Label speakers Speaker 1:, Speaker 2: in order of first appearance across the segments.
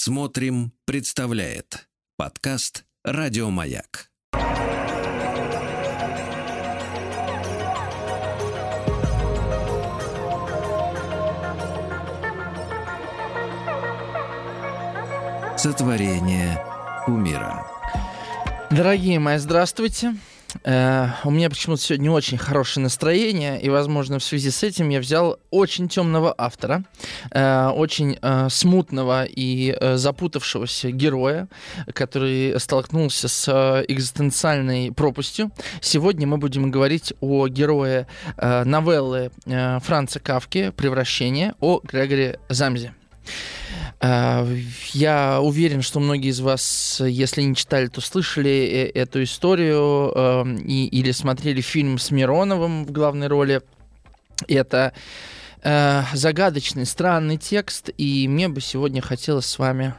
Speaker 1: Смотрим, представляет подкаст Радиомаяк. Сотворение умира.
Speaker 2: Дорогие мои, здравствуйте. Э, у меня почему-то сегодня очень хорошее настроение, и, возможно, в связи с этим я взял очень темного автора, э, очень э, смутного и запутавшегося героя, который столкнулся с экзистенциальной пропастью. Сегодня мы будем говорить о герое новеллы Франца Кавки «Превращение» о Грегоре Замзе. Э, Я уверен, что многие из вас, если не читали, то слышали э- эту историю э, и, или смотрели фильм с Мироновым в главной роли. Это э, загадочный, странный текст, и мне бы сегодня хотелось с вами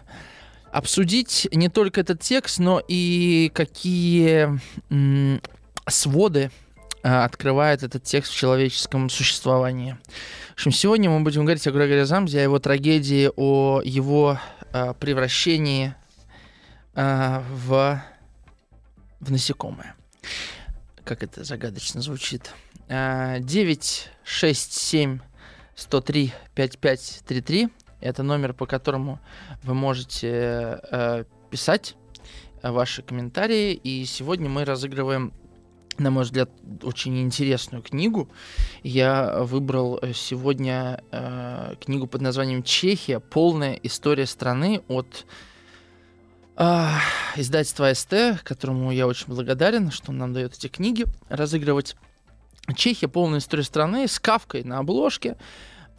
Speaker 2: обсудить не только этот текст, но и какие своды открывает этот текст в человеческом существовании. В общем, сегодня мы будем говорить о Грегоре Замзе, о его трагедии, о его э, превращении э, в, в насекомое. Как это загадочно звучит. Э, 9, 6, 7, 103, 55, 33. Это номер, по которому вы можете э, писать ваши комментарии. И сегодня мы разыгрываем на мой взгляд, очень интересную книгу. Я выбрал э, сегодня э, книгу под названием «Чехия. Полная история страны» от э, издательства СТ, которому я очень благодарен, что он нам дает эти книги разыгрывать. Чехия. Полная история страны с кавкой на обложке.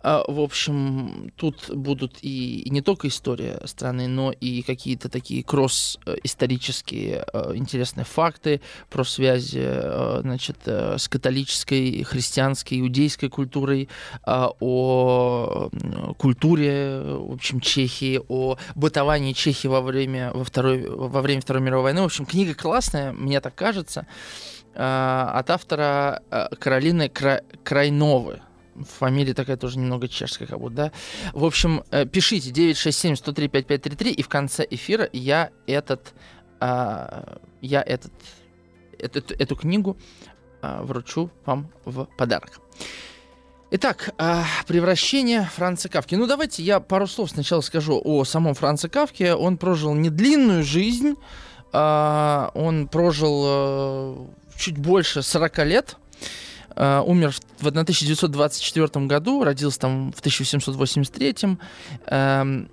Speaker 2: В общем, тут будут и, не только история страны, но и какие-то такие кросс-исторические э, интересные факты про связи э, значит, э, с католической, христианской, иудейской культурой, а, о культуре, в общем, Чехии, о бытовании Чехии во время, во, второй, во время Второй мировой войны. В общем, книга классная, мне так кажется, а, от автора э, Каролины Кра- Крайновы фамилия такая тоже немного чешская, как будто, да. В общем, э, пишите 967-103-5533, и в конце эфира я этот, а, я этот, эту, эту книгу а, вручу вам в подарок. Итак, а, превращение Франца Кавки. Ну, давайте я пару слов сначала скажу о самом Франце Кавке. Он прожил не длинную жизнь, он прожил э, чуть больше 40 лет, Uh, умер в 1924 году, родился там в 1783. Uh,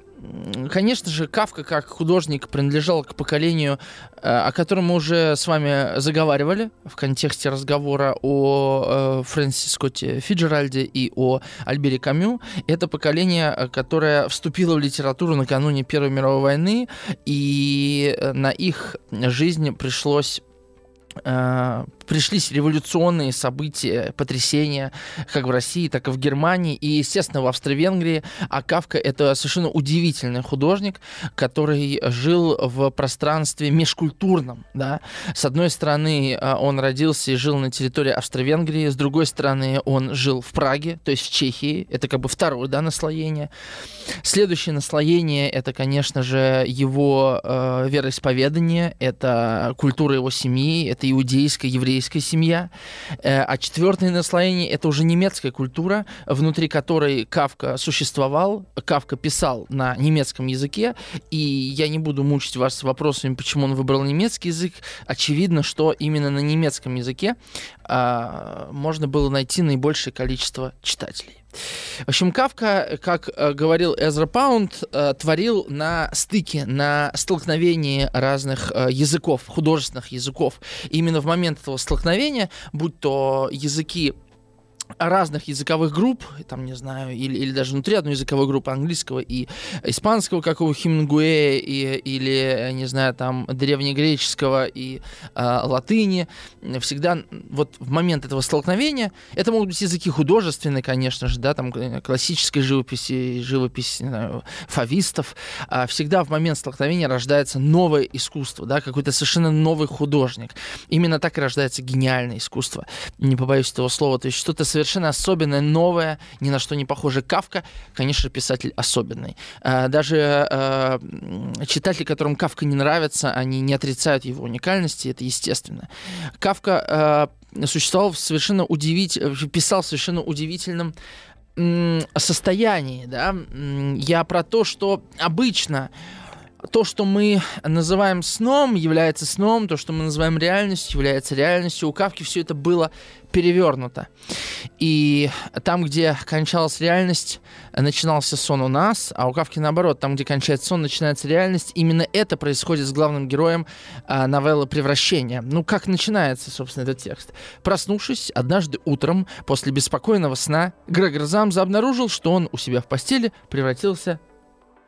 Speaker 2: конечно же, Кавка как художник принадлежал к поколению, uh, о котором мы уже с вами заговаривали в контексте разговора о Фрэнсисе Скотте Фиджеральде и о Альбере Камю. Это поколение, которое вступило в литературу накануне Первой мировой войны, и на их жизнь пришлось пришлись революционные события, потрясения, как в России, так и в Германии, и, естественно, в Австро-Венгрии. А Кавка — это совершенно удивительный художник, который жил в пространстве межкультурном. Да? С одной стороны, он родился и жил на территории Австро-Венгрии, с другой стороны, он жил в Праге, то есть в Чехии. Это как бы второе да, наслоение. Следующее наслоение — это, конечно же, его э, вероисповедание, это культура его семьи, это иудейская, еврейская еврейская семья. А четвертое наслоение — это уже немецкая культура, внутри которой Кавка существовал. Кавка писал на немецком языке, и я не буду мучить вас вопросами, почему он выбрал немецкий язык. Очевидно, что именно на немецком языке а, можно было найти наибольшее количество читателей. В общем, Кавка, как э, говорил Эзра Паунд, э, творил на стыке, на столкновении разных э, языков, художественных языков. И именно в момент этого столкновения, будь то языки разных языковых групп, там, не знаю, или, или даже внутри одной языковой группы английского и испанского, как у Хемингуэя, и, или, не знаю, там, древнегреческого и э, латыни, всегда вот в момент этого столкновения, это могут быть языки художественные, конечно же, да, там, классической живописи, живопись, не знаю, фавистов, э, всегда в момент столкновения рождается новое искусство, да, какой-то совершенно новый художник. Именно так и рождается гениальное искусство, не побоюсь этого слова, то есть что-то совершенно особенная, новая, ни на что не похожая Кавка, конечно, писатель особенный. Э, даже э, читатели, которым Кавка не нравится, они не отрицают его уникальности, это естественно. Кавка существовал в совершенно удивительном, писал в совершенно удивительном состоянии, да, я про то, что обычно то, что мы называем сном, является сном, то, что мы называем реальностью, является реальностью. У Кавки все это было перевернуто. И там, где кончалась реальность, начинался сон у нас, а у Кавки наоборот, там, где кончается сон, начинается реальность. Именно это происходит с главным героем а, новеллы «Превращение». Ну, как начинается, собственно, этот текст? Проснувшись однажды утром после беспокойного сна, Грегор Замза обнаружил, что он у себя в постели превратился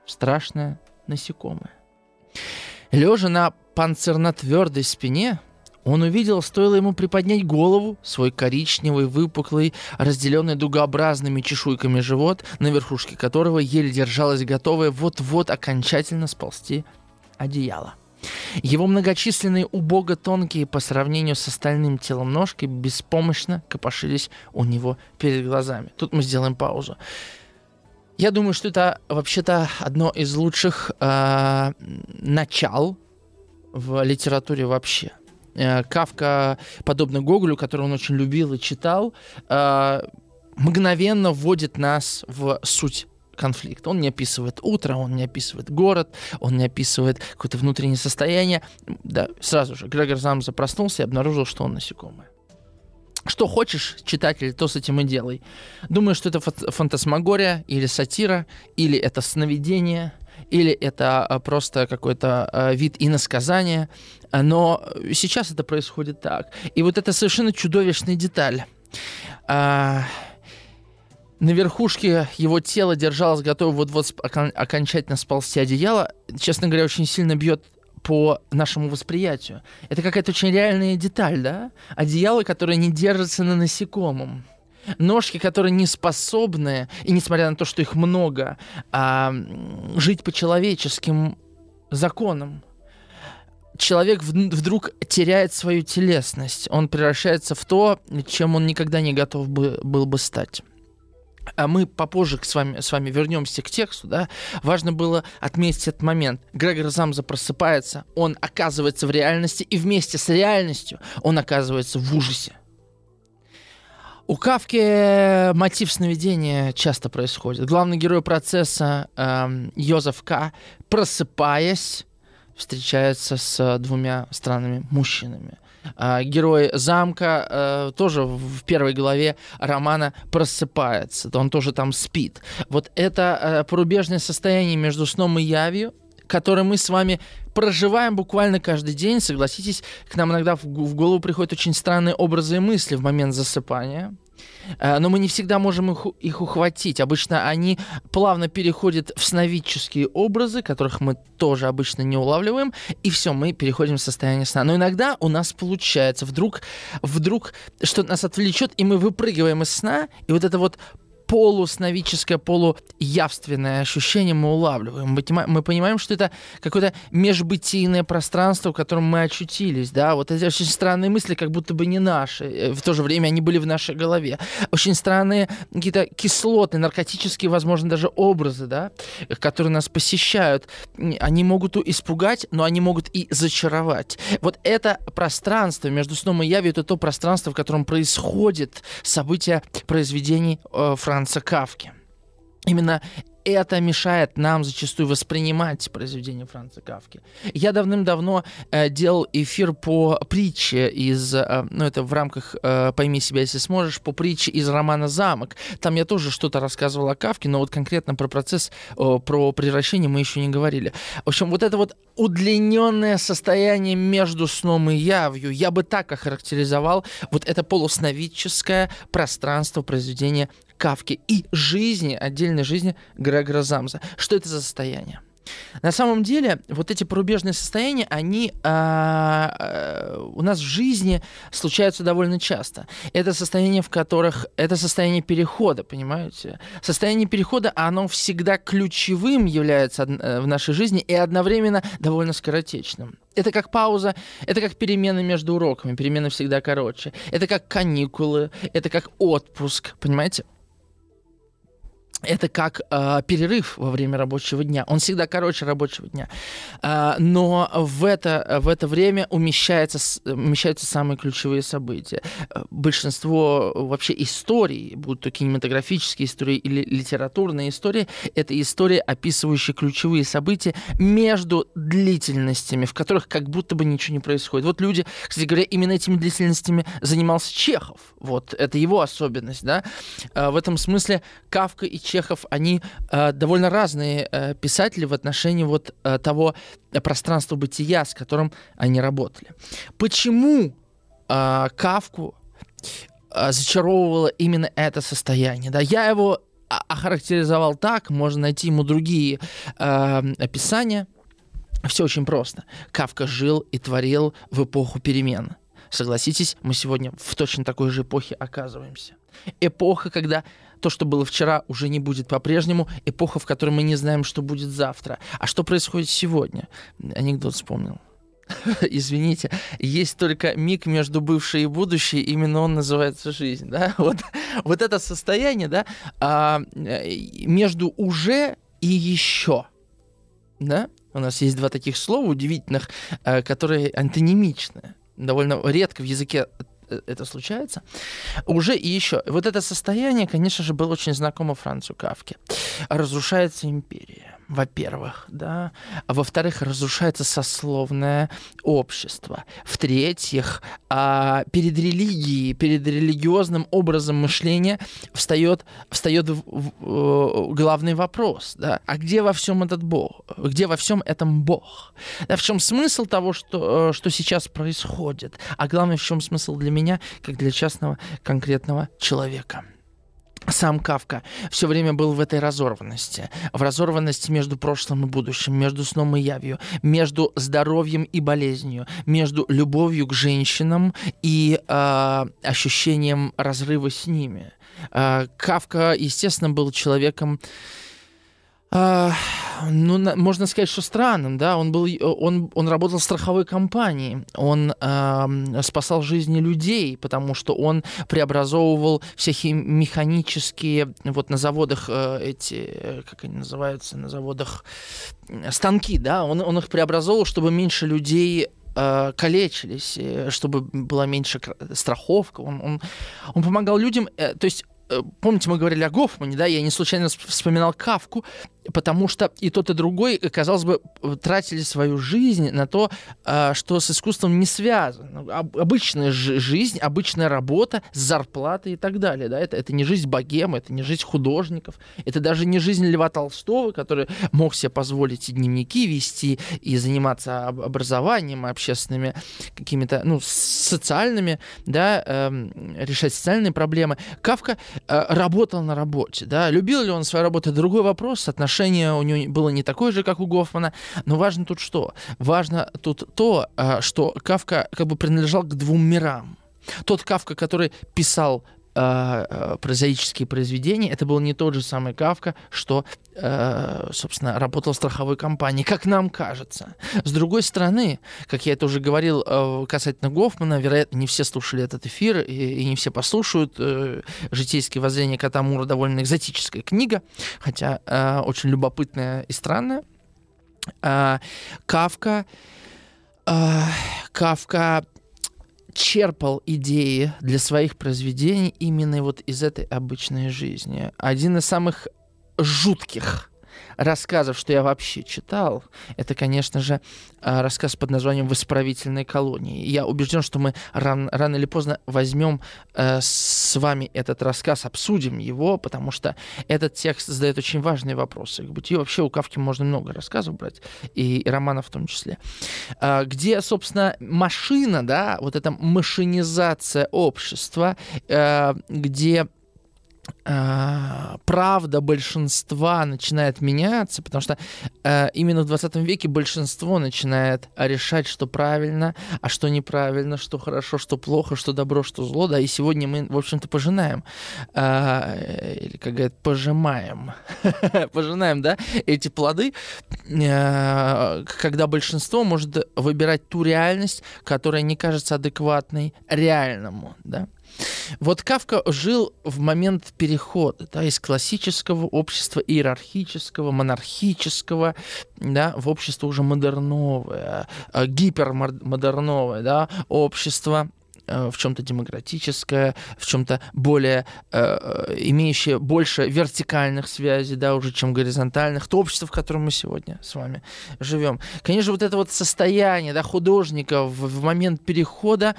Speaker 2: в страшное насекомое. Лежа на панцирно-твердой спине, он увидел, стоило ему приподнять голову, свой коричневый, выпуклый, разделенный дугообразными чешуйками живот, на верхушке которого еле держалось готовое вот-вот окончательно сползти одеяло. Его многочисленные убого тонкие по сравнению с остальным телом ножки беспомощно копошились у него перед глазами. Тут мы сделаем паузу. Я думаю, что это вообще-то одно из лучших э, начал в литературе вообще. Э, Кавка, подобно Гоголю, который он очень любил и читал, э, мгновенно вводит нас в суть конфликта. Он не описывает утро, он не описывает город, он не описывает какое-то внутреннее состояние. Да, сразу же Грегор Замза проснулся и обнаружил, что он насекомое. Что хочешь, читатель, то с этим и делай. Думаю, что это фантасмагория или сатира, или это сновидение, или это а, просто какой-то а, вид иносказания. Но сейчас это происходит так. И вот это совершенно чудовищная деталь. А, на верхушке его тела держалось готово вот-вот окончательно сползти одеяло. Честно говоря, очень сильно бьет по нашему восприятию. Это какая-то очень реальная деталь, да? Одеяло, которое не держится на насекомом. Ножки, которые не способны, и несмотря на то, что их много, а, жить по человеческим законам. Человек вдруг теряет свою телесность. Он превращается в то, чем он никогда не готов бы, был бы стать а мы попозже с вами, с вами вернемся к тексту, да, важно было отметить этот момент. Грегор Замза просыпается, он оказывается в реальности, и вместе с реальностью он оказывается в ужасе. У Кавки мотив сновидения часто происходит. Главный герой процесса э, Йозеф К., просыпаясь, встречается с двумя странными мужчинами – герой замка э, тоже в первой главе романа просыпается, он тоже там спит. Вот это э, порубежное состояние между сном и явью, которое мы с вами проживаем буквально каждый день. Согласитесь, к нам иногда в голову приходят очень странные образы и мысли в момент засыпания. Э, но мы не всегда можем их, их ухватить. Обычно они плавно переходят в сновидческие образы, которых мы тоже обычно не улавливаем, и все, мы переходим в состояние сна. Но иногда у нас получается, вдруг, вдруг что-то нас отвлечет, и мы выпрыгиваем из сна, и вот это вот полусновическое, полуявственное ощущение мы улавливаем. Мы понимаем, что это какое-то межбытийное пространство, в котором мы очутились. Да? Вот эти очень странные мысли, как будто бы не наши. Э, в то же время они были в нашей голове. Очень странные какие-то кислоты, наркотические, возможно, даже образы, да? которые нас посещают. Они могут испугать, но они могут и зачаровать. Вот это пространство между сном и явью, это то пространство, в котором происходит события произведений э, Франца Франца Кавки. Именно это мешает нам зачастую воспринимать произведения Франца Кавки. Я давным-давно э, делал эфир по притче из, э, ну это в рамках э, «Пойми себя, если сможешь», по притче из романа «Замок». Там я тоже что-то рассказывал о Кавке, но вот конкретно про процесс, э, про превращение мы еще не говорили. В общем, вот это вот удлиненное состояние между сном и явью, я бы так охарактеризовал вот это полусновидческое пространство произведения Кавки и жизни, отдельной жизни Грегора Замза. Что это за состояние? На самом деле, вот эти порубежные состояния, они а, а, у нас в жизни случаются довольно часто. Это состояние, в которых... Это состояние перехода, понимаете? Состояние перехода, оно всегда ключевым является э, в нашей жизни и одновременно довольно скоротечным. Это как пауза, это как перемены между уроками. Перемены всегда короче. Это как каникулы, это как отпуск, понимаете? Это как э, перерыв во время рабочего дня. Он всегда короче рабочего дня. Э, но в это, в это время умещается, умещаются самые ключевые события. Большинство вообще историй, будь то кинематографические истории или литературные истории, это истории, описывающие ключевые события между длительностями, в которых как будто бы ничего не происходит. Вот люди, кстати говоря, именно этими длительностями занимался Чехов. Вот, это его особенность, да. Э, в этом смысле Кавка и Чехов, они э, довольно разные э, писатели в отношении вот э, того пространства бытия, с которым они работали. Почему э, Кавку э, зачаровывало именно это состояние? Да, я его охарактеризовал так, можно найти ему другие э, описания. Все очень просто. Кавка жил и творил в эпоху перемен. Согласитесь, мы сегодня в точно такой же эпохе оказываемся. Эпоха, когда то, что было вчера, уже не будет по-прежнему. Эпоха, в которой мы не знаем, что будет завтра. А что происходит сегодня? Анекдот вспомнил. Извините, есть только миг между бывшей и будущей, именно он называется жизнь, да, вот, вот это состояние, да, а, между уже и еще, да, у нас есть два таких слова удивительных, а, которые антонимичны, довольно редко в языке Э, это случается, уже и еще. Вот это состояние, конечно же, было очень знакомо Францу Кавке. Разрушается империя во-первых, да, а во-вторых, разрушается сословное общество, в-третьих, а, перед религией, перед религиозным образом мышления встает, встает в, главный вопрос, да, а где во всем этот Бог, где во всем этом Бог, да, в чем смысл того, что, э, что сейчас происходит, а главное, в чем смысл для меня, как для частного конкретного человека сам Кавка все время был в этой разорванности. В разорванности между прошлым и будущим, между сном и явью, между здоровьем и болезнью, между любовью к женщинам и э, ощущением разрыва с ними. Э, Кавка, естественно, был человеком а, ну, на, можно сказать, что странным, да, он был, он, он работал в страховой компании, он э, спасал жизни людей, потому что он преобразовывал всякие механические, вот на заводах э, эти, как они называются, на заводах станки, да, он, он их преобразовывал, чтобы меньше людей э, калечились, э, чтобы была меньше страховка. Он, он, он помогал людям, э, то есть Э, помните, мы говорили о Гофмане, да, я не случайно вспоминал Кавку, потому что и тот, и другой, казалось бы, тратили свою жизнь на то, а, что с искусством не связано. Обычная жизнь, обычная работа, зарплата и так далее, да, это, это не жизнь богема, это не жизнь художников, это даже не жизнь Льва Толстого, который мог себе позволить и дневники вести, и заниматься образованием, общественными какими-то, ну, социальными, да, э, решать социальные проблемы. Кавка Э, работал на работе, да, любил ли он свою работу, другой вопрос, отношение у него было не такое же, как у Гофмана, но важно тут что? Важно тут то, э, что Кавка как бы принадлежал к двум мирам. Тот Кавка, который писал Э, э, прозаические произведения, это был не тот же самый Кавка, что, э, собственно, работал в страховой компании, как нам кажется. С другой стороны, как я это уже говорил э, касательно Гофмана, вероятно, не все слушали этот эфир и, и не все послушают. Э, «Житейские воззрения Катамура» довольно экзотическая книга, хотя э, очень любопытная и странная. Э, Кавка... Э, Кавка черпал идеи для своих произведений именно вот из этой обычной жизни. Один из самых жутких рассказов, что я вообще читал, это, конечно же, а, рассказ под названием «В исправительной колонии». Я убежден, что мы рано, рано или поздно возьмем э, с вами этот рассказ, обсудим его, потому что этот текст задает очень важные вопросы. К бытию вообще у Кавки можно много рассказов брать, и, и романов в том числе. Э, где, собственно, машина, да, вот эта машинизация общества, э, где правда большинства начинает меняться, потому что э, именно в 20 веке большинство начинает решать, что правильно, а что неправильно, что хорошо, что плохо, что добро, что зло, да, и сегодня мы, в общем-то, пожинаем, э, или, как говорят, пожимаем, пожинаем, да, эти плоды, э, когда большинство может выбирать ту реальность, которая не кажется адекватной реальному, да, вот Кавка жил в момент перехода да, из классического общества иерархического, монархического да, в общество уже модерновое, э, гипермодерновое да, общество, в чем-то демократическое, в чем-то более э, имеющее больше вертикальных связей, да, уже, чем горизонтальных, то общество, в котором мы сегодня с вами живем. Конечно, вот это вот состояние, да, художника в, в момент перехода,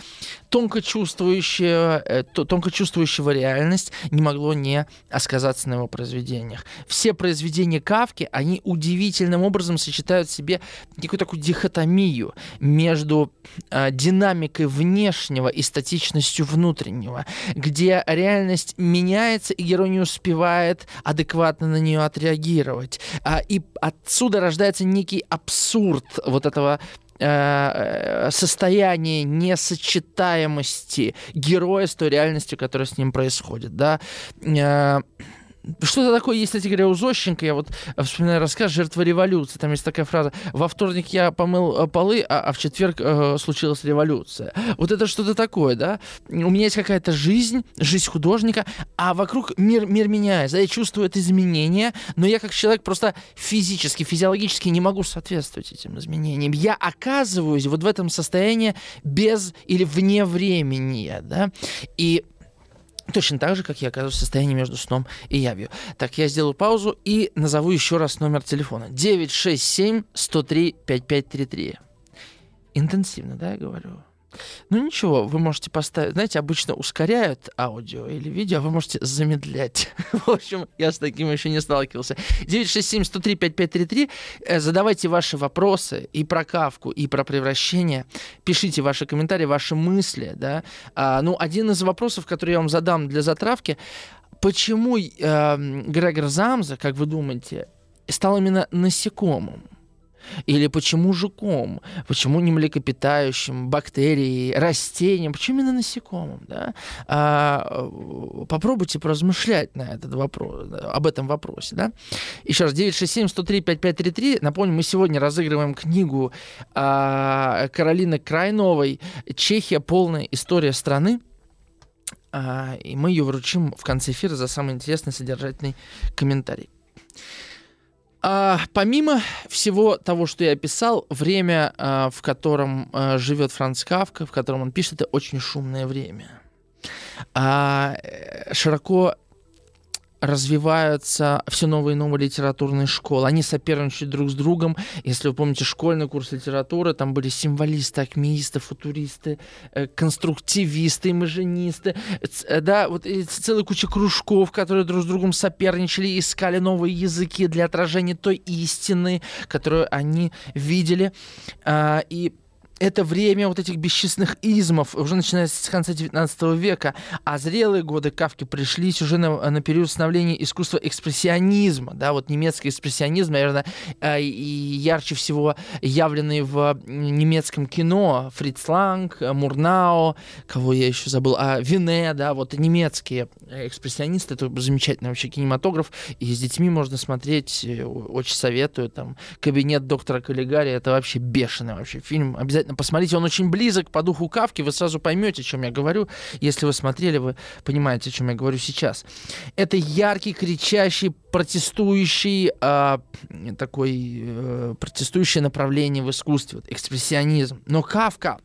Speaker 2: тонко чувствующего, э, тонко чувствующего реальность, не могло не сказаться на его произведениях. Все произведения Кавки, они удивительным образом сочетают в себе некую такую дихотомию между э, динамикой внешнего и статичностью внутреннего, где реальность меняется, и герой не успевает адекватно на нее отреагировать. А, и отсюда рождается некий абсурд вот этого э, э, состояние несочетаемости героя с той реальностью, которая с ним происходит, да. Э, что-то такое есть, кстати говоря, у Зощенко. Я вот вспоминаю рассказ «Жертва революции». Там есть такая фраза «Во вторник я помыл э, полы, а, а в четверг э, случилась революция». Вот это что-то такое, да? У меня есть какая-то жизнь, жизнь художника, а вокруг мир, мир меняется. Я чувствую это изменение, но я как человек просто физически, физиологически не могу соответствовать этим изменениям. Я оказываюсь вот в этом состоянии без или вне времени, да? И Точно так же, как я оказываюсь в состоянии между сном и явью. Так, я сделаю паузу и назову еще раз номер телефона. 967 103 5533. Интенсивно, да, я говорю? Ну ничего, вы можете поставить, знаете, обычно ускоряют аудио или видео, а вы можете замедлять. В общем, я с таким еще не сталкивался. 967-103-5533. Э, задавайте ваши вопросы и про кавку, и про превращение. Пишите ваши комментарии, ваши мысли. Да? А, ну, один из вопросов, который я вам задам для затравки, почему э, Грегор Замза, как вы думаете, стал именно насекомым? Или почему жуком? Почему не млекопитающим, бактерией, растением? Почему именно насекомым? Да? А, попробуйте поразмышлять на этот вопрос, об этом вопросе. Да? Еще раз, 967-103-5533. Напомню, мы сегодня разыгрываем книгу а, Каролины Крайновой «Чехия. Полная история страны». А, и мы ее вручим в конце эфира за самый интересный содержательный комментарий. А, помимо всего того, что я описал, время, а, в котором а, живет Франц Кавка, в котором он пишет, это очень шумное время. А, э, широко развиваются все новые и новые литературные школы. Они соперничают друг с другом. Если вы помните школьный курс литературы, там были символисты, акмеисты, футуристы, э, конструктивисты, имажинисты. Э, да, вот целая куча кружков, которые друг с другом соперничали, искали новые языки для отражения той истины, которую они видели. А, и это время вот этих бесчисленных измов, уже начиная с конца 19 века, а зрелые годы Кавки пришлись уже на, на период становления искусства экспрессионизма, да, вот немецкий экспрессионизм, наверное, э, и ярче всего явленный в немецком кино, Фриц Ланг, Мурнау, кого я еще забыл, а Вине, да, вот немецкие экспрессионисты, это замечательный вообще кинематограф, и с детьми можно смотреть, э, очень советую, там, «Кабинет доктора Каллигари», это вообще бешеный вообще фильм, обязательно посмотрите. Он очень близок по духу Кавки. Вы сразу поймете, о чем я говорю. Если вы смотрели, вы понимаете, о чем я говорю сейчас. Это яркий, кричащий, протестующий, э, такой э, протестующее направление в искусстве, вот, экспрессионизм. Но Кавка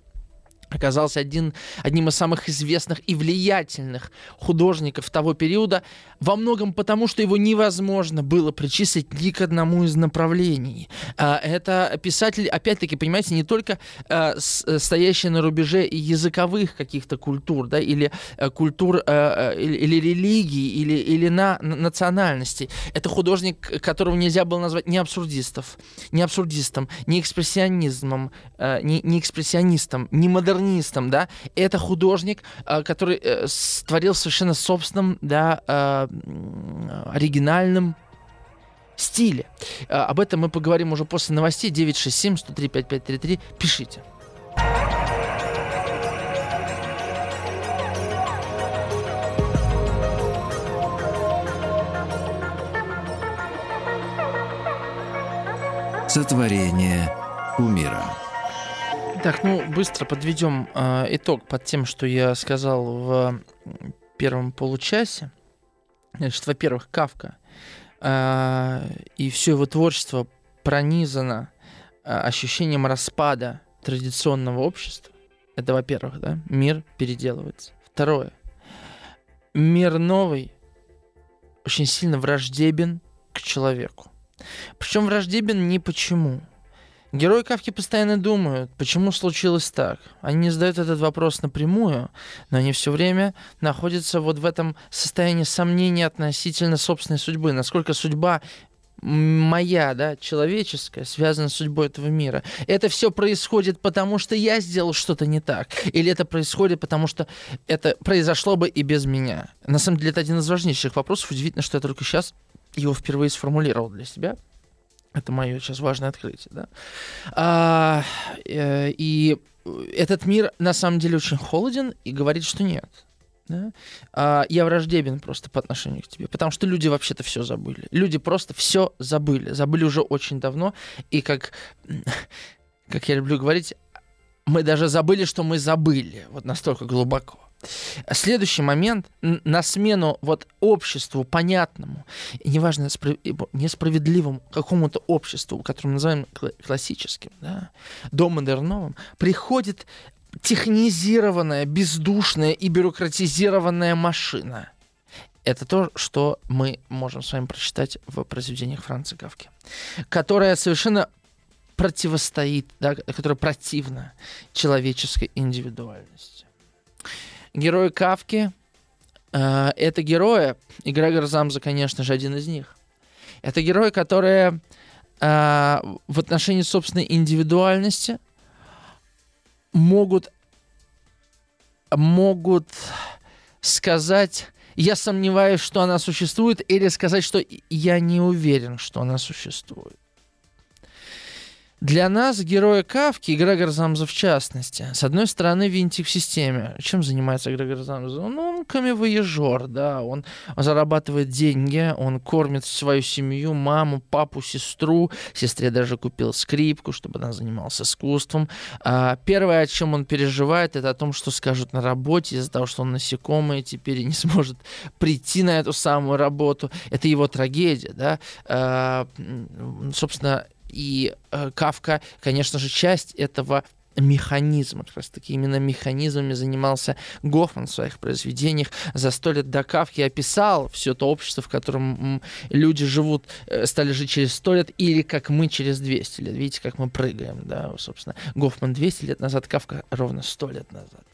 Speaker 2: оказался один, одним из самых известных и влиятельных художников того периода, во многом потому, что его невозможно было причислить ни к одному из направлений. А, это писатель, опять-таки, понимаете, не только а, стоящий на рубеже языковых каких-то культур, да, или э, культур, а, или, или религий, или, или на, национальностей. Это художник, которого нельзя было назвать ни абсурдистов, ни абсурдистом, ни экспрессионизмом, ни, ни экспрессионистом, ни модернистом, импрессионистом, да, это художник, э, который э, створил совершенно собственным, да, э, оригинальным стиле. Об этом мы поговорим уже после новостей. 967 103 5533. Пишите.
Speaker 1: Сотворение кумира.
Speaker 2: Так, ну быстро подведем э, итог под тем, что я сказал в первом получасе. Значит, во-первых, Кавка э, и все его творчество пронизано э, ощущением распада традиционного общества. Это, во-первых, да, мир переделывается. Второе, мир новый очень сильно враждебен к человеку. Причем враждебен не почему. Герои Кавки постоянно думают, почему случилось так. Они не задают этот вопрос напрямую, но они все время находятся вот в этом состоянии сомнения относительно собственной судьбы. Насколько судьба моя, да, человеческая, связана с судьбой этого мира. Это все происходит потому, что я сделал что-то не так. Или это происходит потому, что это произошло бы и без меня. На самом деле, это один из важнейших вопросов. Удивительно, что я только сейчас его впервые сформулировал для себя. Это мое сейчас важное открытие, да. А, э, и этот мир на самом деле очень холоден и говорит, что нет. Да? А, я враждебен просто по отношению к тебе, потому что люди вообще-то все забыли. Люди просто все забыли, забыли уже очень давно. И как, как я люблю говорить, мы даже забыли, что мы забыли. Вот настолько глубоко. Следующий момент на смену вот обществу понятному, и неважно несправедливому какому-то обществу, которое мы называем классическим, да, домодерновым, приходит технизированная, бездушная и бюрократизированная машина. Это то, что мы можем с вами прочитать в произведениях Франца Кавки, которая совершенно противостоит, да, которая противна человеческой индивидуальности. Герои Кавки э, это герои, и Грегор Замза, конечно же, один из них. Это герои, которые э, в отношении собственной индивидуальности могут, могут сказать, я сомневаюсь, что она существует, или сказать, что я не уверен, что она существует. Для нас герои Кавки, и Грегор Замза в частности, с одной стороны, винтик в системе. Чем занимается Грегор Замза? Ну, он камевоежор, да, он зарабатывает деньги, он кормит свою семью, маму, папу, сестру. Сестре даже купил скрипку, чтобы она занималась искусством. А первое, о чем он переживает, это о том, что скажут на работе из-за того, что он насекомый, теперь не сможет прийти на эту самую работу. Это его трагедия, да. А, собственно, и э, Кавка, конечно же, часть этого механизма. Как раз таки именно механизмами занимался Гофман в своих произведениях. За сто лет до Кавки описал все то общество, в котором люди живут, э, стали жить через сто лет, или как мы через 200 лет. Видите, как мы прыгаем, да, собственно. Гофман 200 лет назад, Кавка ровно сто лет назад.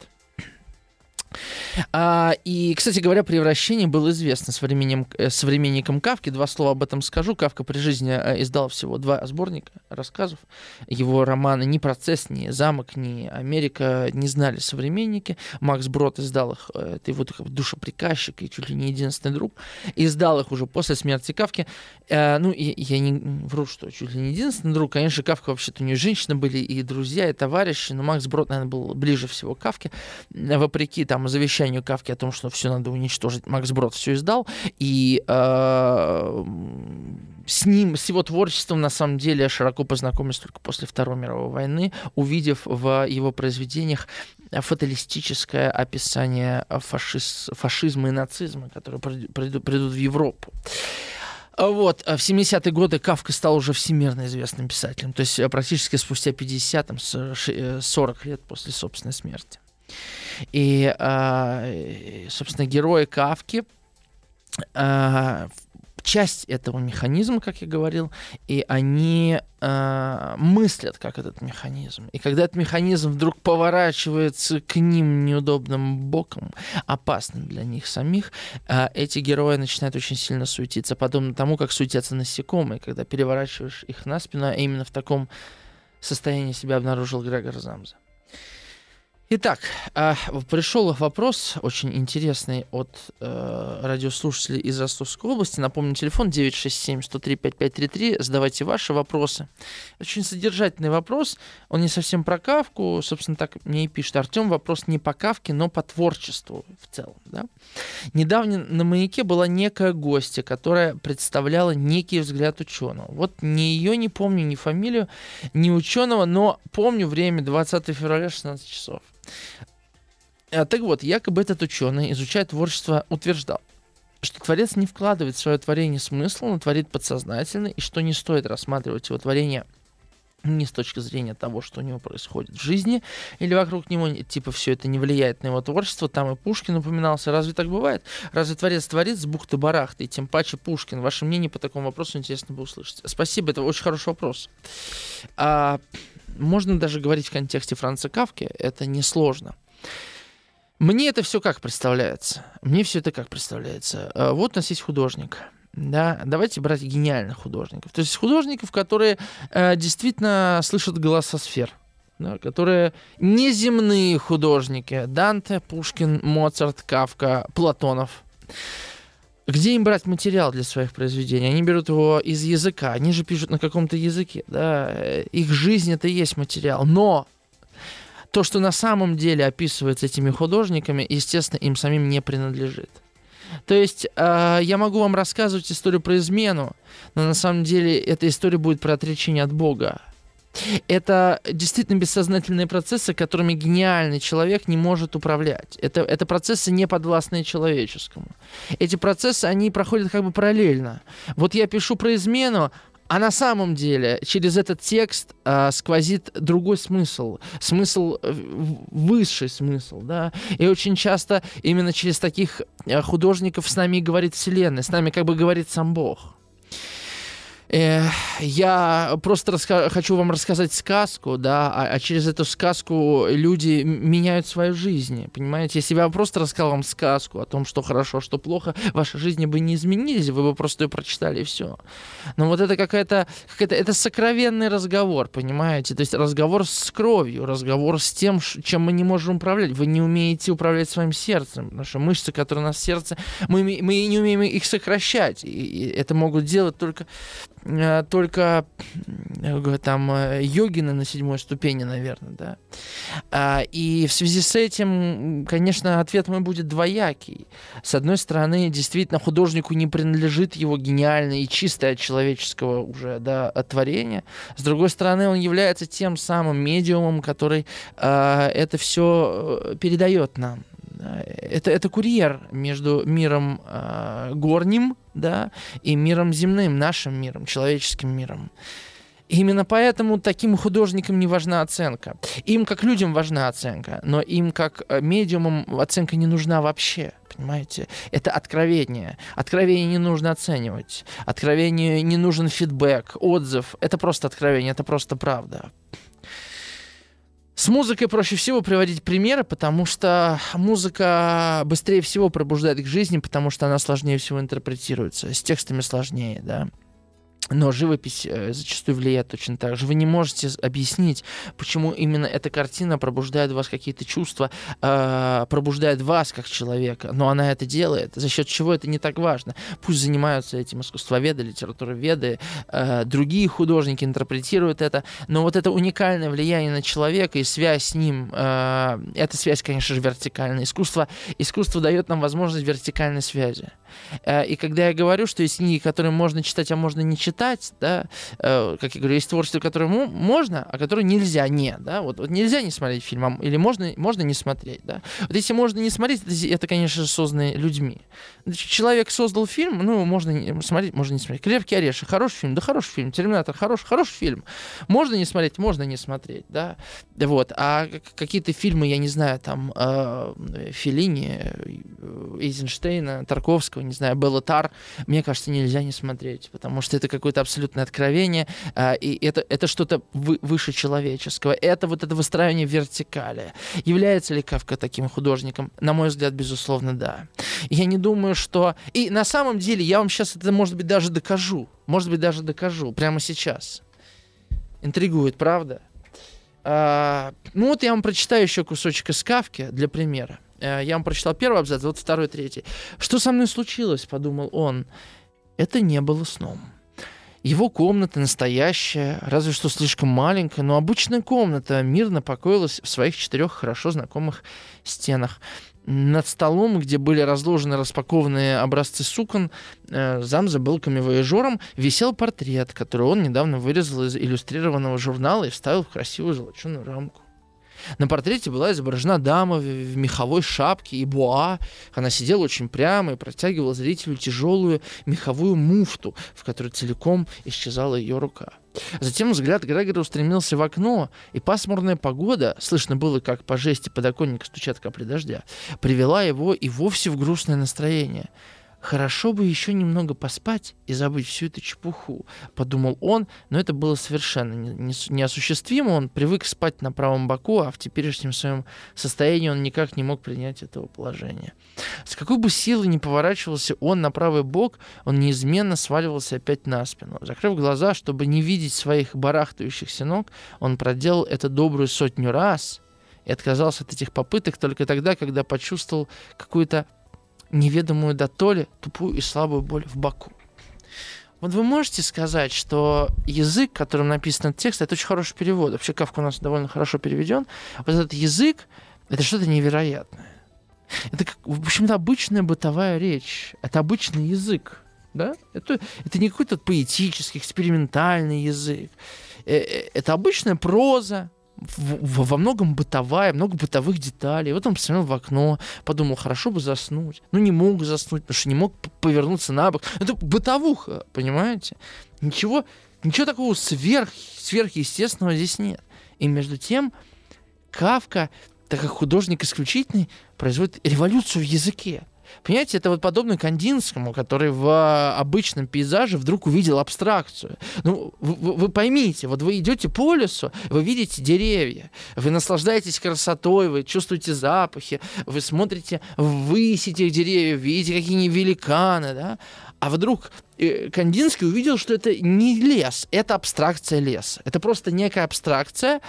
Speaker 2: А, и, кстати говоря, превращение было известно современникам, э, современникам Кавки. Два слова об этом скажу. Кавка при жизни э, издал всего два сборника рассказов. Его романы «Ни процесс», «Ни замок», «Ни Америка» не знали современники. Макс Брод издал их, э, это его душеприказчик и чуть ли не единственный друг. Издал их уже после смерти Кавки. Ну, я, я не вру, что чуть ли не единственный друг. Конечно, Кавка вообще-то у нее женщины были и друзья, и товарищи, но Макс Брод, наверное, был ближе всего к Кавке. Вопреки там завещанию завещанию Кавки о том, что все надо уничтожить, Макс Брод все издал, и э, с ним, с его творчеством, на самом деле, широко познакомились только после Второй мировой войны, увидев в его произведениях фаталистическое описание фашиз, фашизма и нацизма, которые придут, придут в Европу. Вот, в 70-е годы Кавка стал уже всемирно известным писателем, то есть практически спустя 50 40 лет после собственной смерти. И, а, собственно, герои Кавки а, часть этого механизма, как я говорил, и они э, мыслят как этот механизм. И когда этот механизм вдруг поворачивается к ним неудобным боком, опасным для них самих, э, эти герои начинают очень сильно суетиться, подобно тому, как суетятся насекомые, когда переворачиваешь их на спину, а именно в таком состоянии себя обнаружил Грегор Замза. Итак, э, пришел вопрос очень интересный от э, радиослушателей из Ростовской области. Напомню, телефон 967-103-5533. Задавайте ваши вопросы. Очень содержательный вопрос. Он не совсем про Кавку. Собственно, так мне и пишет Артем. Вопрос не по Кавке, но по творчеству в целом. Да? Недавно на «Маяке» была некая гостья, которая представляла некий взгляд ученого. Вот ни ее не помню, ни фамилию, ни ученого, но помню время 20 февраля 16 часов. А, так вот, якобы этот ученый, изучая творчество, утверждал, что творец не вкладывает в свое творение смысл, он творит подсознательно, и что не стоит рассматривать его творение не с точки зрения того, что у него происходит в жизни, или вокруг него, типа, все это не влияет на его творчество, там и Пушкин упоминался. Разве так бывает? Разве творец творит с бухты-барахты, и тем паче Пушкин? Ваше мнение по такому вопросу интересно бы услышать. Спасибо, это очень хороший вопрос. А, можно даже говорить в контексте Франца Кавки, это несложно. Мне это все как представляется? Мне все это как представляется? Э, вот у нас есть художник. Да, давайте брать гениальных художников. То есть художников, которые э, действительно слышат голоса сфер. Да, которые неземные художники. Данте, Пушкин, Моцарт, Кавка, Платонов. Где им брать материал для своих произведений? Они берут его из языка, они же пишут на каком-то языке, да, их жизнь это и есть материал, но то, что на самом деле описывается этими художниками, естественно, им самим не принадлежит. То есть э, я могу вам рассказывать историю про измену, но на самом деле эта история будет про отречение от Бога. Это действительно бессознательные процессы, которыми гениальный человек не может управлять. Это, это процессы не подвластные человеческому. Эти процессы, они проходят как бы параллельно. Вот я пишу про измену, а на самом деле через этот текст э, сквозит другой смысл, смысл э, высший смысл, да. И очень часто именно через таких э, художников с нами говорит Вселенная, с нами как бы говорит сам Бог. Я просто раска- хочу вам рассказать сказку, да, а, а через эту сказку люди меняют свою жизнь, понимаете? Если бы я просто рассказал вам сказку о том, что хорошо, что плохо, ваши жизни бы не изменились, вы бы просто ее прочитали и все. Но вот это какая-то, какая-то это сокровенный разговор, понимаете? То есть разговор с кровью, разговор с тем, чем мы не можем управлять. Вы не умеете управлять своим сердцем, потому что мышцы, которые у нас в сердце, мы, мы не умеем их сокращать. И это могут делать только только там э, йогины на седьмой ступени, наверное, да. А, и в связи с этим, конечно, ответ мой будет двоякий. С одной стороны, действительно, художнику не принадлежит его гениальное и чистое человеческого уже да, творение. С другой стороны, он является тем самым медиумом, который а, это все передает нам это, это курьер между миром э, горним, да, и миром земным, нашим миром, человеческим миром. именно поэтому таким художникам не важна оценка. Им как людям важна оценка, но им как э, медиумам оценка не нужна вообще. Понимаете? Это откровение. Откровение не нужно оценивать. Откровению не нужен фидбэк, отзыв. Это просто откровение, это просто правда. С музыкой проще всего приводить примеры, потому что музыка быстрее всего пробуждает к жизни, потому что она сложнее всего интерпретируется. С текстами сложнее, да. Но живопись э, зачастую влияет точно так же. Вы не можете объяснить, почему именно эта картина пробуждает в вас какие-то чувства, э, пробуждает вас как человека. Но она это делает. За счет чего это не так важно. Пусть занимаются этим искусствоведы, литературоведы, э, другие художники интерпретируют это. Но вот это уникальное влияние на человека и связь с ним, эта связь, конечно же, вертикальная. Искусство, искусство дает нам возможность вертикальной связи. Э, и когда я говорю, что есть книги, которые можно читать, а можно не читать, да, э, как я говорю, есть творчество, которое можно, а которое нельзя не, да, вот, вот нельзя не смотреть фильм, а, или можно, можно не смотреть, да. Вот если можно не смотреть, это, это конечно же, создано людьми. Человек создал фильм, ну, можно смотреть, можно не смотреть. «Крепкий орешек» — хороший фильм, да хороший фильм. «Терминатор» — хороший, хороший фильм. Можно не смотреть, можно не смотреть, да. Вот. А какие-то фильмы, я не знаю, там, э, Феллини, Эйзенштейна, Тарковского, не знаю, Беллатар, мне кажется, нельзя не смотреть, потому что это какое-то абсолютное откровение, э, и это, это что-то вы, выше человеческого. Это вот это выстраивание вертикали. Является ли Кавка таким художником? На мой взгляд, безусловно, да. Я не думаю, что... И на самом деле, я вам сейчас это, может быть, даже докажу. Может быть, даже докажу прямо сейчас. Интригует, правда? А, ну вот я вам прочитаю еще кусочек из Кавки для примера. А, я вам прочитал первый абзац, вот второй, третий. Что со мной случилось, подумал он. Это не было сном. Его комната настоящая, разве что слишком маленькая, но обычная комната мирно покоилась в своих четырех хорошо знакомых стенах. Над столом, где были разложены распакованные образцы сукон, э, зам забыл камевояжером, висел портрет, который он недавно вырезал из иллюстрированного журнала и вставил в красивую золоченую рамку. На портрете была изображена дама в, меховой шапке и буа. Она сидела очень прямо и протягивала зрителю тяжелую меховую муфту, в которой целиком исчезала ее рука. Затем взгляд Грегора устремился в окно, и пасмурная погода, слышно было, как по жести подоконника стучат капли дождя, привела его и вовсе в грустное настроение – Хорошо бы еще немного поспать и забыть всю эту чепуху, подумал он, но это было совершенно неосуществимо. Он привык спать на правом боку, а в теперешнем своем состоянии он никак не мог принять этого положения. С какой бы силой ни поворачивался он на правый бок, он неизменно сваливался опять на спину. Закрыв глаза, чтобы не видеть своих барахтающихся ног, он проделал это добрую сотню раз и отказался от этих попыток только тогда, когда почувствовал какую-то неведомую до толи тупую и слабую боль в боку. Вот вы можете сказать, что язык, которым написан этот текст, это очень хороший перевод. Вообще Кавка у нас довольно хорошо переведен. Вот этот язык — это что-то невероятное. Это, как, в общем-то, обычная бытовая речь. Это обычный язык. Да? Это, это не какой-то поэтический, экспериментальный язык. Э, э, это обычная проза, в, во многом бытовая, много бытовых деталей. Вот он посмотрел в окно, подумал, хорошо бы заснуть. Ну, не мог заснуть, потому что не мог повернуться на бок. Это бытовуха, понимаете? Ничего, ничего такого сверх, сверхъестественного здесь нет. И между тем, Кавка, так как художник исключительный, производит революцию в языке. Понимаете, это вот подобно Кандинскому, который в а, обычном пейзаже вдруг увидел абстракцию. Ну, вы, вы поймите, вот вы идете по лесу, вы видите деревья, вы наслаждаетесь красотой, вы чувствуете запахи, вы смотрите ввысь этих деревьев, видите, какие они великаны, да? А вдруг э, Кандинский увидел, что это не лес, это абстракция леса. Это просто некая абстракция,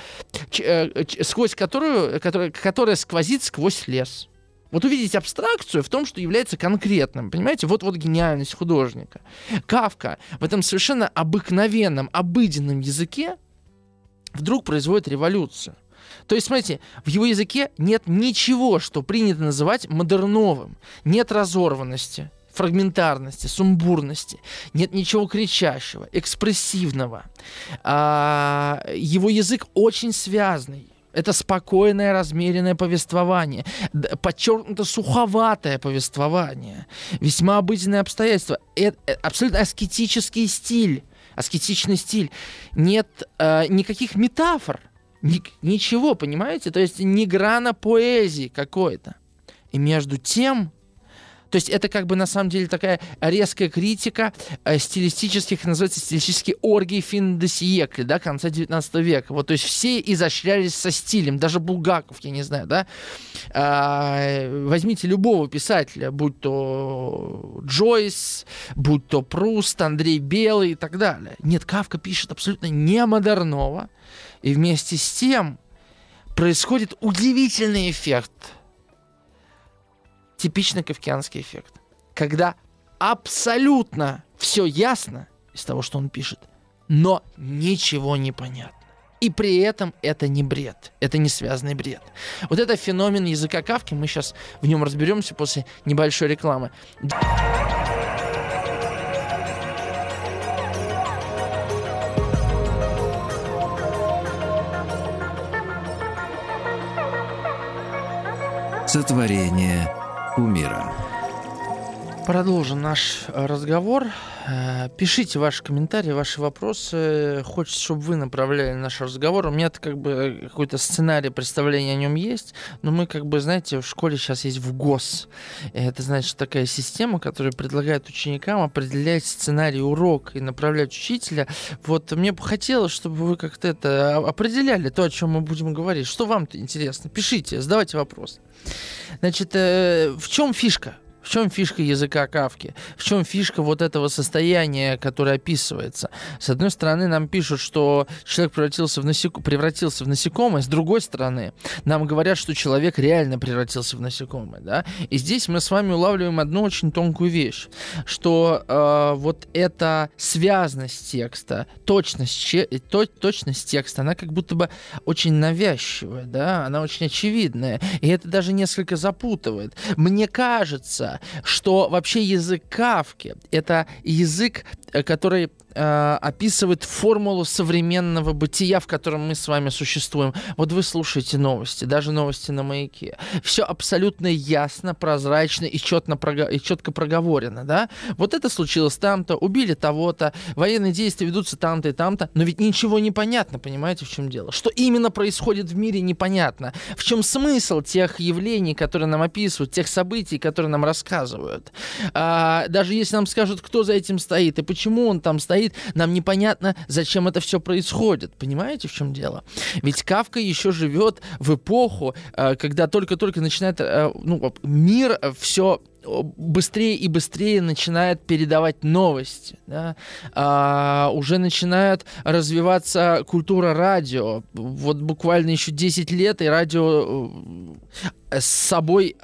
Speaker 2: э, сквозь которую, которая, которая сквозит сквозь лес. Вот увидеть абстракцию в том, что является конкретным. Понимаете, вот вот гениальность художника. Кавка в этом совершенно обыкновенном, обыденном языке вдруг производит революцию. То есть, смотрите, в его языке нет ничего, что принято называть модерновым. Нет разорванности, фрагментарности, сумбурности. Нет ничего кричащего, экспрессивного. А, его язык очень связанный. Это спокойное, размеренное повествование, подчеркнуто суховатое повествование, весьма обыденные обстоятельства. Это абсолютно аскетический стиль, аскетичный стиль. Нет э, никаких метафор, ни, ничего, понимаете? То есть ни грана поэзии какой-то. И между тем то есть это как бы на самом деле такая резкая критика э, стилистических, называется стилистические оргии фин де да, конца 19 века. Вот, то есть все изощрялись со стилем, даже Булгаков, я не знаю, да. А, возьмите любого писателя, будь то Джойс, будь то Пруст, Андрей Белый и так далее. Нет, Кавка пишет абсолютно не модерново, и вместе с тем происходит удивительный эффект – типичный кавкианский эффект. Когда абсолютно все ясно из того, что он пишет, но ничего не понятно. И при этом это не бред, это не связанный бред. Вот это феномен языка Кавки, мы сейчас в нем разберемся после небольшой рекламы.
Speaker 1: Сотворение кумира.
Speaker 2: Продолжим наш э, разговор. Э, пишите ваши комментарии, ваши вопросы. Хочется, чтобы вы направляли наш разговор. У меня-то как бы какой-то сценарий, представление о нем есть, но мы как бы, знаете, в школе сейчас есть в ГОС. Это значит такая система, которая предлагает ученикам определять сценарий урока и направлять учителя. Вот мне бы хотелось, чтобы вы как-то это определяли, то, о чем мы будем говорить. Что вам-то интересно? Пишите, задавайте вопрос. Значит, э, в чем фишка? В чем фишка языка Кавки? В чем фишка вот этого состояния, которое описывается? С одной стороны, нам пишут, что человек превратился в, насек... превратился в насекомое, с другой стороны, нам говорят, что человек реально превратился в насекомое. Да? И здесь мы с вами улавливаем одну очень тонкую вещь, что э, вот эта связность текста, точность, че... то... точность текста, она как будто бы очень навязчивая, да? она очень очевидная, и это даже несколько запутывает. Мне кажется, что вообще язык Кавки — это язык, э, который э, описывает формулу современного бытия, в котором мы с вами существуем. Вот вы слушаете новости, даже новости на маяке. Все абсолютно ясно, прозрачно и, четно, и четко проговорено, да? Вот это случилось там-то, убили того-то, военные действия ведутся там-то и там-то, но ведь ничего не понятно, понимаете, в чем дело? Что именно происходит в мире, непонятно. В чем смысл тех явлений, которые нам описывают, тех событий, которые нам рассказывают. А, даже если нам скажут, кто за этим стоит и почему он там стоит, стоит, нам непонятно, зачем это все происходит. Понимаете, в чем дело? Ведь Кавка еще живет в эпоху, э, когда только-только начинает э, ну, мир все быстрее и быстрее начинает передавать новости. Да? А, уже начинает развиваться культура радио. Вот буквально еще 10 лет, и радио э, с собой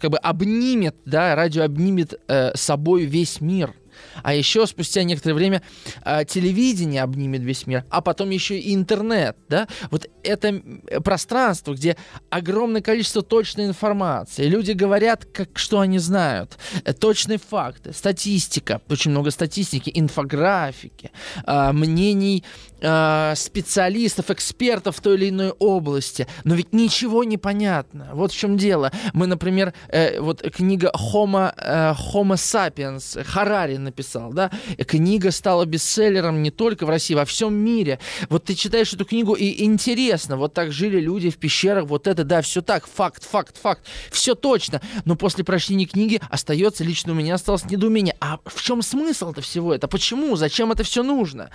Speaker 2: как бы обнимет, да, радио обнимет э, собой весь мир. А еще спустя некоторое время э, телевидение обнимет весь мир, а потом еще и интернет, да? Вот это пространство, где огромное количество точной информации. Люди говорят, как, что они знают. Э, точные факты, статистика, очень много статистики, инфографики, э, мнений э, специалистов, экспертов в той или иной области. Но ведь ничего не понятно. Вот в чем дело. Мы, например, э, вот книга Homo, э, Homo sapiens, Харари написал, да, книга стала бестселлером не только в России, во всем мире. Вот ты читаешь эту книгу и интересно, вот так жили люди в пещерах, вот это, да, все так, факт, факт, факт, все точно. Но после прочтения книги остается, лично у меня осталось недоумение, а в чем смысл-то всего это? Почему? Зачем это все нужно?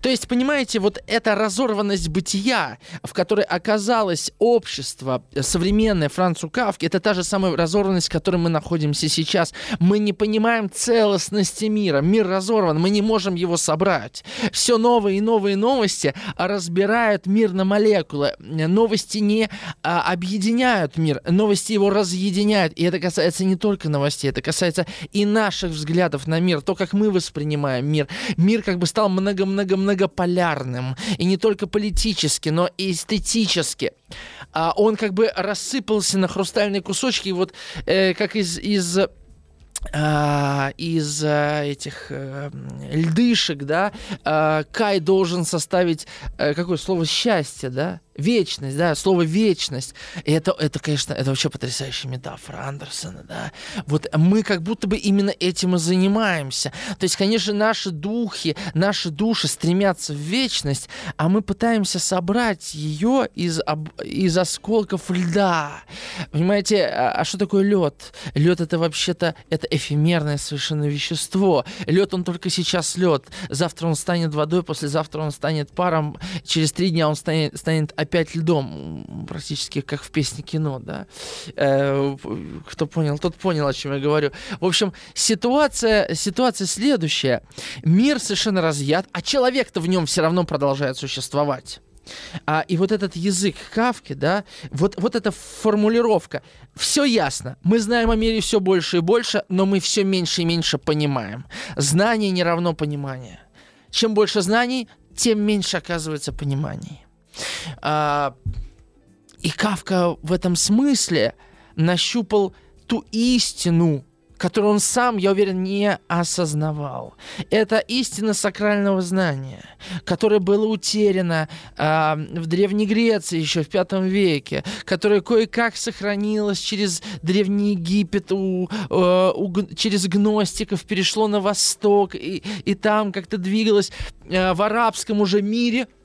Speaker 2: То есть, понимаете, вот эта разорванность бытия, в которой оказалось общество современное Францу Кавки, это та же самая разорванность, в которой мы находимся сейчас. Мы не понимаем целостности мира. Мир разорван, мы не можем его собрать. Все новые и новые новости разбирают мир на молекулы. Новости не а, объединяют мир, новости его разъединяют. И это касается не только новостей, это касается и наших взглядов на мир, то, как мы воспринимаем мир. Мир как бы стал много-много-многополярным. И не только политически, но и эстетически. А он как бы рассыпался на хрустальные кусочки, и вот э, как из, из а, из а, этих а, льдышек, да, а, Кай должен составить а, какое слово? Счастье, да, Вечность, да, слово вечность. И это, это, конечно, это вообще потрясающая метафора Андерсона, да. Вот мы как будто бы именно этим и занимаемся. То есть, конечно, наши духи, наши души стремятся в вечность, а мы пытаемся собрать ее из, из осколков льда. Понимаете, а, а что такое лед? Лед это вообще-то это эфемерное совершенно вещество. Лед он только сейчас лед. Завтра он станет водой, послезавтра он станет паром, через три дня он станет, станет опять льдом, практически как в песне кино, да. Э, кто понял, тот понял, о чем я говорю. В общем, ситуация, ситуация следующая. Мир совершенно разъят, а человек-то в нем все равно продолжает существовать. А, и вот этот язык Кавки, да, вот, вот эта формулировка, все ясно. Мы знаем о мире все больше и больше, но мы все меньше и меньше понимаем. Знание не равно понимание. Чем больше знаний, тем меньше оказывается пониманий. А, и Кавка в этом смысле нащупал ту истину, которую он сам, я уверен, не осознавал. Это истина сакрального знания, которое было утеряно э, в Древней Греции еще в V веке, которое кое-как сохранилось через Древний Египет, у, э, у, через гностиков, перешло на восток, и, и там как-то двигалось э, в арабском уже мире –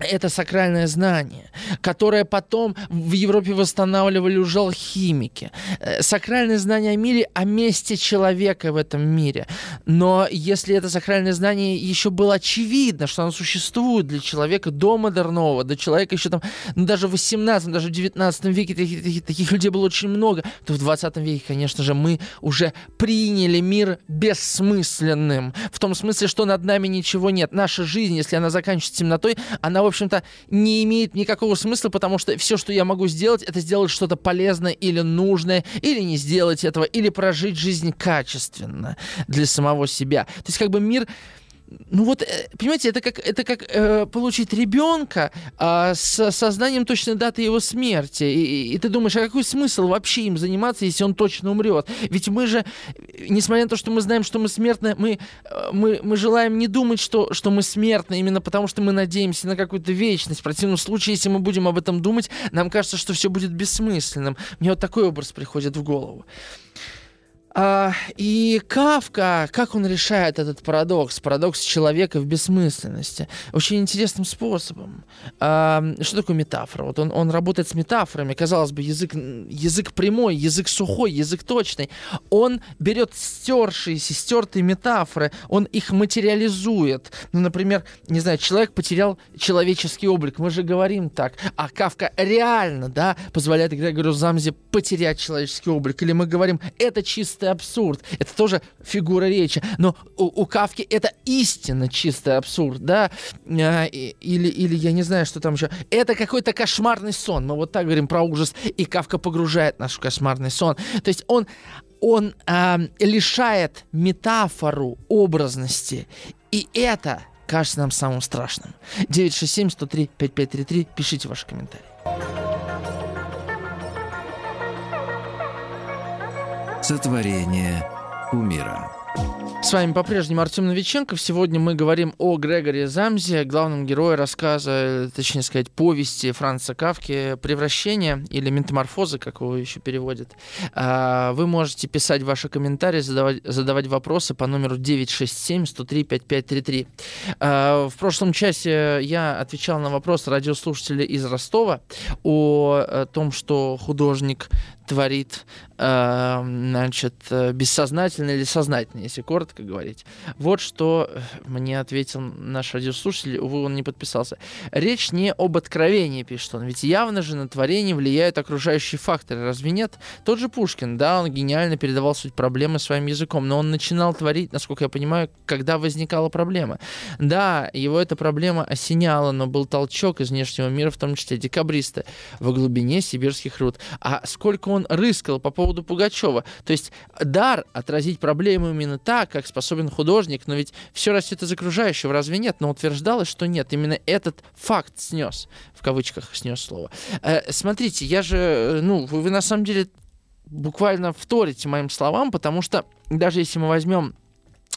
Speaker 2: это сакральное знание, которое потом в Европе восстанавливали уже алхимики. Э, сакральное знание о мире, о месте человека в этом мире. Но если это сакральное знание еще было очевидно, что оно существует для человека до модернового, до человека еще там, ну даже в 18 даже в 19 веке таких, таких, таких людей было очень много, то в 20 веке, конечно же, мы уже приняли мир бессмысленным. В том смысле, что над нами ничего нет. Наша жизнь, если она заканчивается темнотой, она, в общем-то, не имеет никакого смысла, потому что все, что я могу сделать, это сделать что-то полезное или нужное, или не сделать этого, или прожить жизнь качественно для самого себя. То есть как бы мир ну вот, э, понимаете, это как, это как э, получить ребенка э, с сознанием точной даты его смерти. И, и ты думаешь, а какой смысл вообще им заниматься, если он точно умрет? Ведь мы же, несмотря на то, что мы знаем, что мы смертны, мы, э, мы, мы желаем не думать, что, что мы смертны, именно потому что мы надеемся на какую-то вечность. В противном случае, если мы будем об этом думать, нам кажется, что все будет бессмысленным. Мне вот такой образ приходит в голову. А, и Кавка, как он решает этот парадокс, парадокс человека в бессмысленности, очень интересным способом. А, что такое метафора? Вот он, он работает с метафорами, казалось бы, язык, язык прямой, язык сухой, язык точный. Он берет стершиеся, стертые метафоры, он их материализует. Ну, например, не знаю, человек потерял человеческий облик, мы же говорим так, а Кавка реально, да, позволяет Грегору Замзе потерять человеческий облик. Или мы говорим, это чисто абсурд. Это тоже фигура речи. Но у, у Кавки это истинно чистый абсурд, да? А, или, или я не знаю, что там еще. Это какой-то кошмарный сон. Мы вот так говорим про ужас. И Кавка погружает наш кошмарный сон. То есть он он э, лишает метафору образности. И это кажется нам самым страшным. 967-103-5533. Пишите ваши комментарии.
Speaker 1: Сотворение умира.
Speaker 2: С вами по-прежнему Артем Новиченков. Сегодня мы говорим о Грегоре Замзе, главном герое рассказа, точнее сказать, повести Франца Кавки «Превращение» или «Метаморфозы», как его еще переводят. А, вы можете писать ваши комментарии, задавать, задавать вопросы по номеру 967-103-5533. А, в прошлом часе я отвечал на вопрос радиослушателя из Ростова о том, что художник творит, э, значит, бессознательно или сознательно, если коротко говорить. Вот что мне ответил наш радиослушатель, увы, он не подписался. Речь не об откровении, пишет он, ведь явно же на творение влияют окружающие факторы, разве нет? Тот же Пушкин, да, он гениально передавал суть проблемы своим языком, но он начинал творить, насколько я понимаю, когда возникала проблема. Да, его эта проблема осеняла, но был толчок из внешнего мира, в том числе декабристы, во глубине сибирских руд. А сколько он рыскал по поводу Пугачева. То есть дар отразить проблему именно так, как способен художник, но ведь все растет из окружающего, разве нет? Но утверждалось, что нет. Именно этот факт снес, в кавычках снес слово. Э, смотрите, я же, э, ну, вы, вы на самом деле буквально вторите моим словам, потому что даже если мы возьмем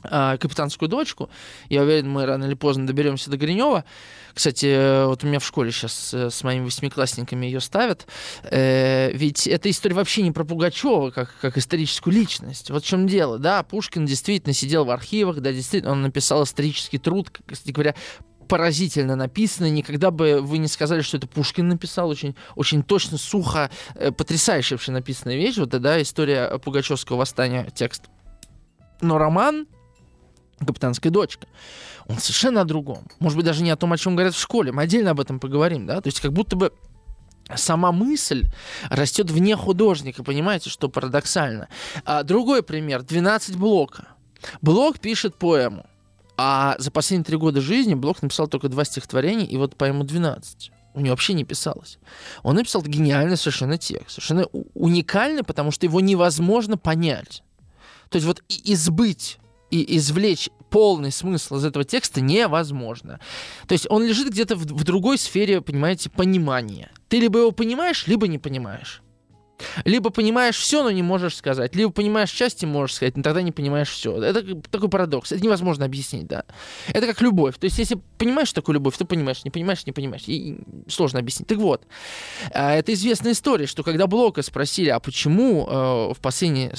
Speaker 2: капитанскую дочку, я уверен, мы рано или поздно доберемся до Гринева, кстати, вот у меня в школе сейчас э, с моими восьмиклассниками ее ставят. Э, ведь эта история вообще не про Пугачева, как, как историческую личность. Вот в чем дело, да, Пушкин действительно сидел в архивах, да, действительно, он написал исторический труд, кстати говоря, поразительно написано. Никогда бы вы не сказали, что это Пушкин написал. Очень, очень точно, сухо, э, потрясающая вообще написанная вещь. Вот, да, история Пугачевского восстания, текст. Но роман «Капитанская дочка», он совершенно о другом. Может быть, даже не о том, о чем говорят в школе. Мы отдельно об этом поговорим, да? То есть как будто бы сама мысль растет вне художника, понимаете, что парадоксально. А другой пример. «12 блока». Блок пишет поэму. А за последние три года жизни Блок написал только два стихотворения, и вот поэму 12 у него вообще не писалось. Он написал гениальный совершенно текст, совершенно уникальный, потому что его невозможно понять. То есть вот избыть и извлечь полный смысл из этого текста невозможно. То есть он лежит где-то в, в другой сфере, понимаете, понимания. Ты либо его понимаешь, либо не понимаешь. Либо понимаешь все, но не можешь сказать, либо понимаешь части, можешь сказать, но тогда не понимаешь все. Это такой парадокс. Это невозможно объяснить, да. Это как любовь. То есть, если понимаешь такую любовь, то понимаешь, не понимаешь, не понимаешь. И сложно объяснить. Так вот, а, это известная история, что когда Блока спросили, а почему э, в, последней,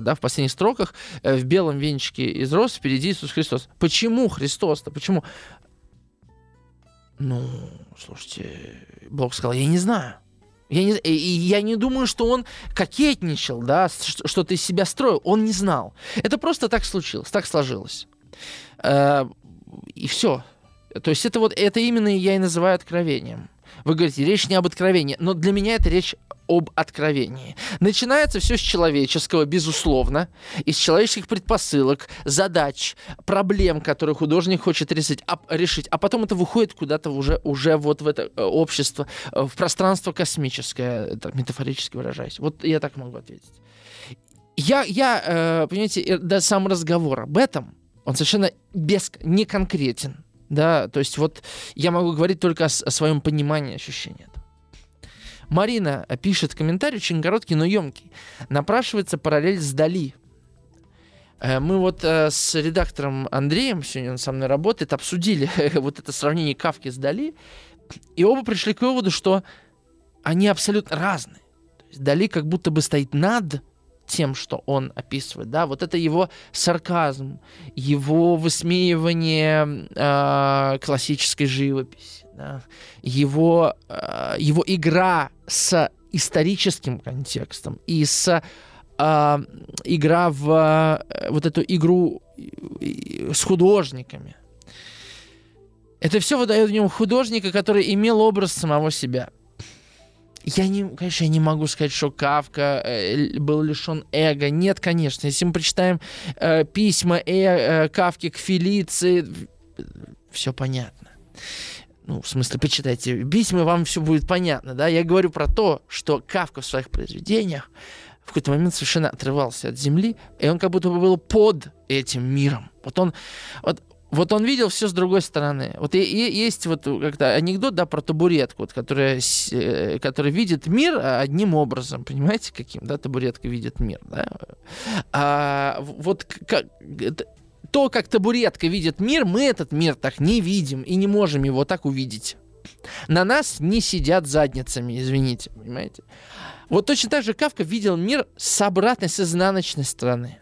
Speaker 2: да, в последних строках э, в белом венчике из роз впереди Иисус Христос. Почему Христос-то? Почему? Ну, слушайте, Бог сказал, я не знаю. Я не, я не думаю, что он кокетничал, да, что ты из себя строил. Он не знал. Это просто так случилось, так сложилось. Э, и все. То есть это вот это именно я и называю откровением. Вы говорите, речь не об откровении, но для меня это речь об откровении. Начинается все с человеческого, безусловно, из человеческих предпосылок, задач, проблем, которые художник хочет решить, а, решить, а потом это выходит куда-то уже, уже вот в это э, общество, э, в пространство космическое, так, метафорически выражаясь. Вот я так могу ответить. Я, я э, понимаете, да, сам разговор об этом, он совершенно без, не конкретен. Да, то есть вот я могу говорить только о, о своем понимании ощущения. Марина пишет комментарий, очень короткий, но емкий. Напрашивается параллель с Дали. Э, мы вот э, с редактором Андреем, сегодня он со мной работает, обсудили вот это сравнение Кавки с Дали, и оба пришли к выводу, что они абсолютно разные. Дали как будто бы стоит над тем, что он описывает, да, вот это его сарказм, его высмеивание э, классической живописи, его, э, его игра с историческим контекстом и с э, игра в э, вот эту игру с художниками. Это все выдает в нем художника, который имел образ самого себя. Я не, конечно, я не могу сказать, что Кавка э, был лишен эго. Нет, конечно. Если мы прочитаем э, письма э, э, Кавки к Фелиции, все понятно. Ну, в смысле, почитайте письма, вам все будет понятно, да? Я говорю про то, что Кавка в своих произведениях в какой-то момент совершенно отрывался от земли, и он как будто бы был под этим миром. Вот он, вот вот он видел все с другой стороны. Вот и, и есть вот как-то анекдот, да, про табуретку, вот, которая, э, которая видит мир одним образом, понимаете, каким, да, табуретка видит мир, да. А, вот как, то, как табуретка видит мир, мы этот мир так не видим и не можем его так увидеть. На нас не сидят задницами, извините, понимаете. Вот точно так же Кавка видел мир с обратной, с изнаночной стороны.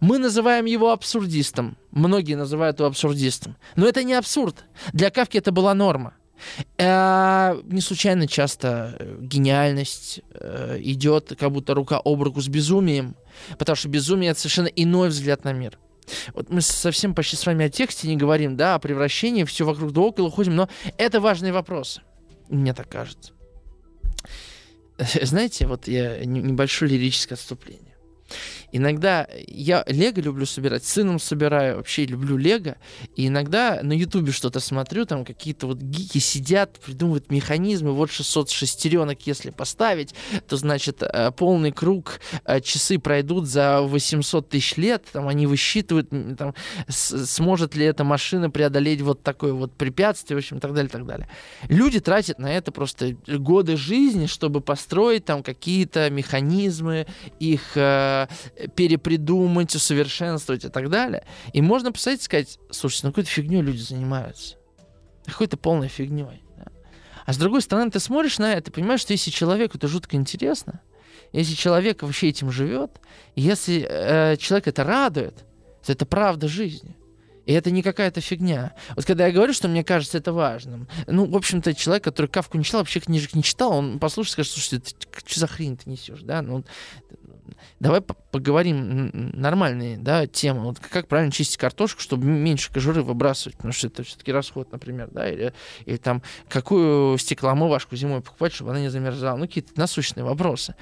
Speaker 2: Мы называем его абсурдистом. Многие называют его абсурдистом. Но это не абсурд. Для Кавки это была норма. Э, не случайно часто э, гениальность э, идет как будто рука об руку с безумием, потому что безумие это совершенно иной взгляд на мир. Вот мы совсем почти с вами о тексте не говорим, да, о превращении, все вокруг да около ходим, но это важные вопросы, мне так кажется. Знаете, вот я небольшое лирическое отступление. Иногда я Лего люблю собирать, сыном собираю, вообще люблю Лего. И иногда на Ютубе что-то смотрю, там какие-то вот гики сидят, придумывают механизмы. Вот 600 шестеренок, если поставить, то значит э, полный круг э, часы пройдут за 800 тысяч лет. Там они высчитывают, там, сможет ли эта машина преодолеть вот такое вот препятствие, в общем, и так далее, и так далее. Люди тратят на это просто годы жизни, чтобы построить там какие-то механизмы, их э, перепридумать, усовершенствовать и так далее. И можно и сказать, слушайте, ну какой-то фигней люди занимаются. Какой-то полной фигней. Да? А с другой стороны, ты смотришь на это, понимаешь, что если человеку это жутко интересно, если человек вообще этим живет, если э, человек это радует, то это правда жизни. И это не какая-то фигня. Вот когда я говорю, что мне кажется это важным, ну, в общем-то, человек, который Кавку не читал, вообще книжек не читал, он послушает, скажет, слушай, ты, что за хрень ты несешь, да? Ну, давай поговорим нормальные, да, темы. Вот как правильно чистить картошку, чтобы меньше кожуры выбрасывать, потому что это все-таки расход, например, да, или, или там какую стеклоомывашку зимой покупать, чтобы она не замерзала. Ну, какие-то насущные вопросы.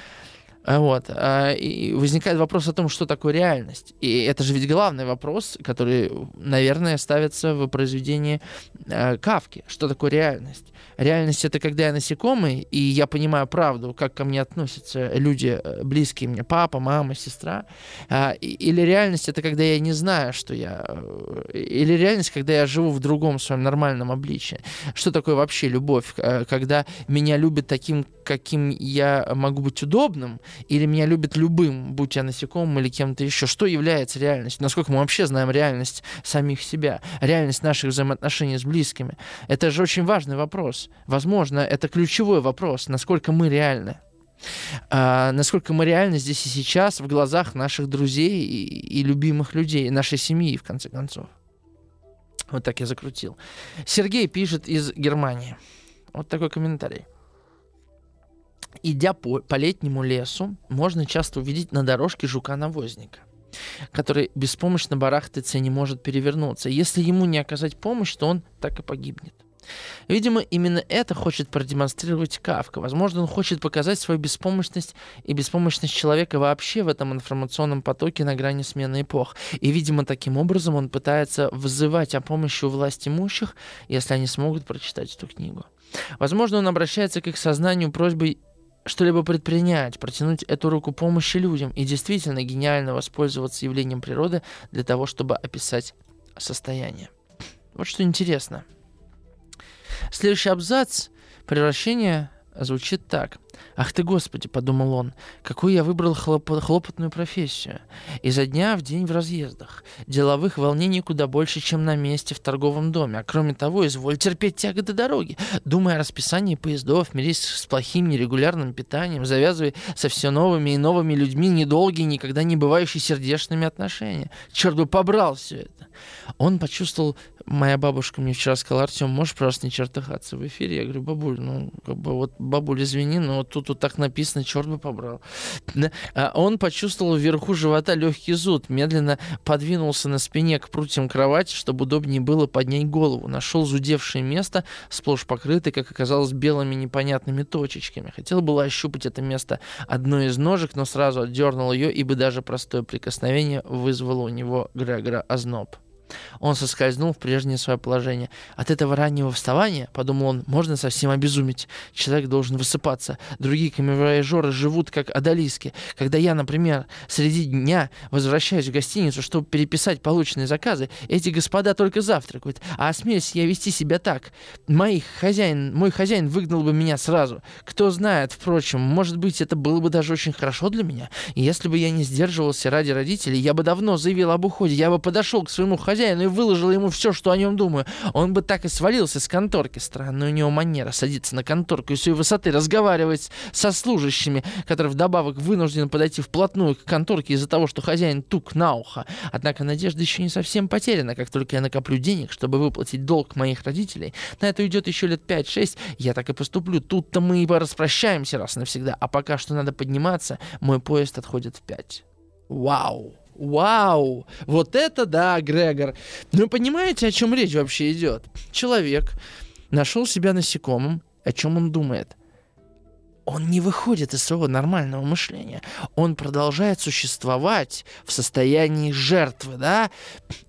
Speaker 2: А, вот. А, и возникает вопрос о том, что такое реальность. И это же ведь главный вопрос, который, наверное, ставится в произведении э, Кавки. Что такое реальность? Реальность — это когда я насекомый, и я понимаю правду, как ко мне относятся люди, э, близкие мне, папа, мама, сестра. А, или реальность — это когда я не знаю, что я... Э, или реальность, когда я живу в другом своем нормальном обличии. Что такое вообще любовь? Когда меня любят таким, каким я могу быть удобным, или меня любят любым, будь я насекомым или кем-то еще. Что является реальностью? Насколько мы вообще знаем реальность самих себя, реальность наших взаимоотношений с близкими? Это же очень важный вопрос. Возможно, это ключевой вопрос, насколько мы реальны. А, насколько мы реальны здесь и сейчас в глазах наших друзей и, и любимых людей, нашей семьи, в конце концов. Вот так я закрутил. Сергей пишет из Германии. Вот такой комментарий. Идя по, по летнему лесу, можно часто увидеть на дорожке жука-навозника, который беспомощно барахтается и не может перевернуться. Если ему не оказать помощь, то он так и погибнет. Видимо, именно это хочет продемонстрировать Кавка. Возможно, он хочет показать свою беспомощность и беспомощность человека вообще в этом информационном потоке на грани смены эпох. И, видимо, таким образом он пытается вызывать о помощи у власть имущих, если они смогут прочитать эту книгу. Возможно, он обращается к их сознанию просьбой что-либо предпринять, протянуть эту руку помощи людям и действительно гениально воспользоваться явлением природы для того, чтобы описать состояние. Вот что интересно. Следующий абзац превращение звучит так. «Ах ты, Господи!» — подумал он. «Какую я выбрал хлоп- хлопотную профессию. Изо дня в день в разъездах. Деловых волнений куда больше, чем на месте в торговом доме. А кроме того, изволь терпеть тяготы дороги. Думая о расписании поездов, мирись с плохим нерегулярным питанием, завязывай со все новыми и новыми людьми недолгие, никогда не бывающие сердечными отношения. Черт бы побрал все это!» Он почувствовал моя бабушка мне вчера сказала, Артем, можешь просто не чертыхаться в эфире? Я говорю, бабуль, ну, как бы вот, бабуль, извини, но вот тут вот так написано, черт бы побрал. А он почувствовал вверху живота легкий зуд, медленно подвинулся на спине к прутьям кровати, чтобы удобнее было поднять голову. Нашел зудевшее место, сплошь покрытое, как оказалось, белыми непонятными точечками. Хотел было ощупать это место одной из ножек, но сразу отдернул ее, ибо даже простое прикосновение вызвало у него Грегора озноб. Он соскользнул в прежнее свое положение. От этого раннего вставания, подумал он, можно совсем обезуметь. Человек должен высыпаться. Другие камевояжеры живут как одолиски. Когда я, например, среди дня возвращаюсь в гостиницу, чтобы переписать полученные заказы, эти господа только завтракают. А осмелюсь я вести себя так. Моих хозяин, мой хозяин выгнал бы меня сразу. Кто знает, впрочем, может быть, это было бы даже очень хорошо для меня. И если бы я не сдерживался ради родителей, я бы давно заявил об уходе. Я бы подошел к своему хозяину хозяину и выложил ему все, что о нем думаю. Он бы так и свалился с конторки. Странная у него манера садиться на конторку и с ее высоты разговаривать со служащими, которые вдобавок вынуждены подойти вплотную к конторке из-за того, что хозяин тук на ухо. Однако надежда еще не совсем потеряна. Как только я накоплю денег, чтобы выплатить долг моих родителей, на это уйдет еще лет 5-6, я так и поступлю. Тут-то мы и распрощаемся раз навсегда. А пока что надо подниматься, мой поезд отходит в 5. Вау! Вау! Вот это да, Грегор. Ну, понимаете, о чем речь вообще идет? Человек нашел себя насекомым. О чем он думает? Он не выходит из своего нормального мышления. Он продолжает существовать в состоянии жертвы, да?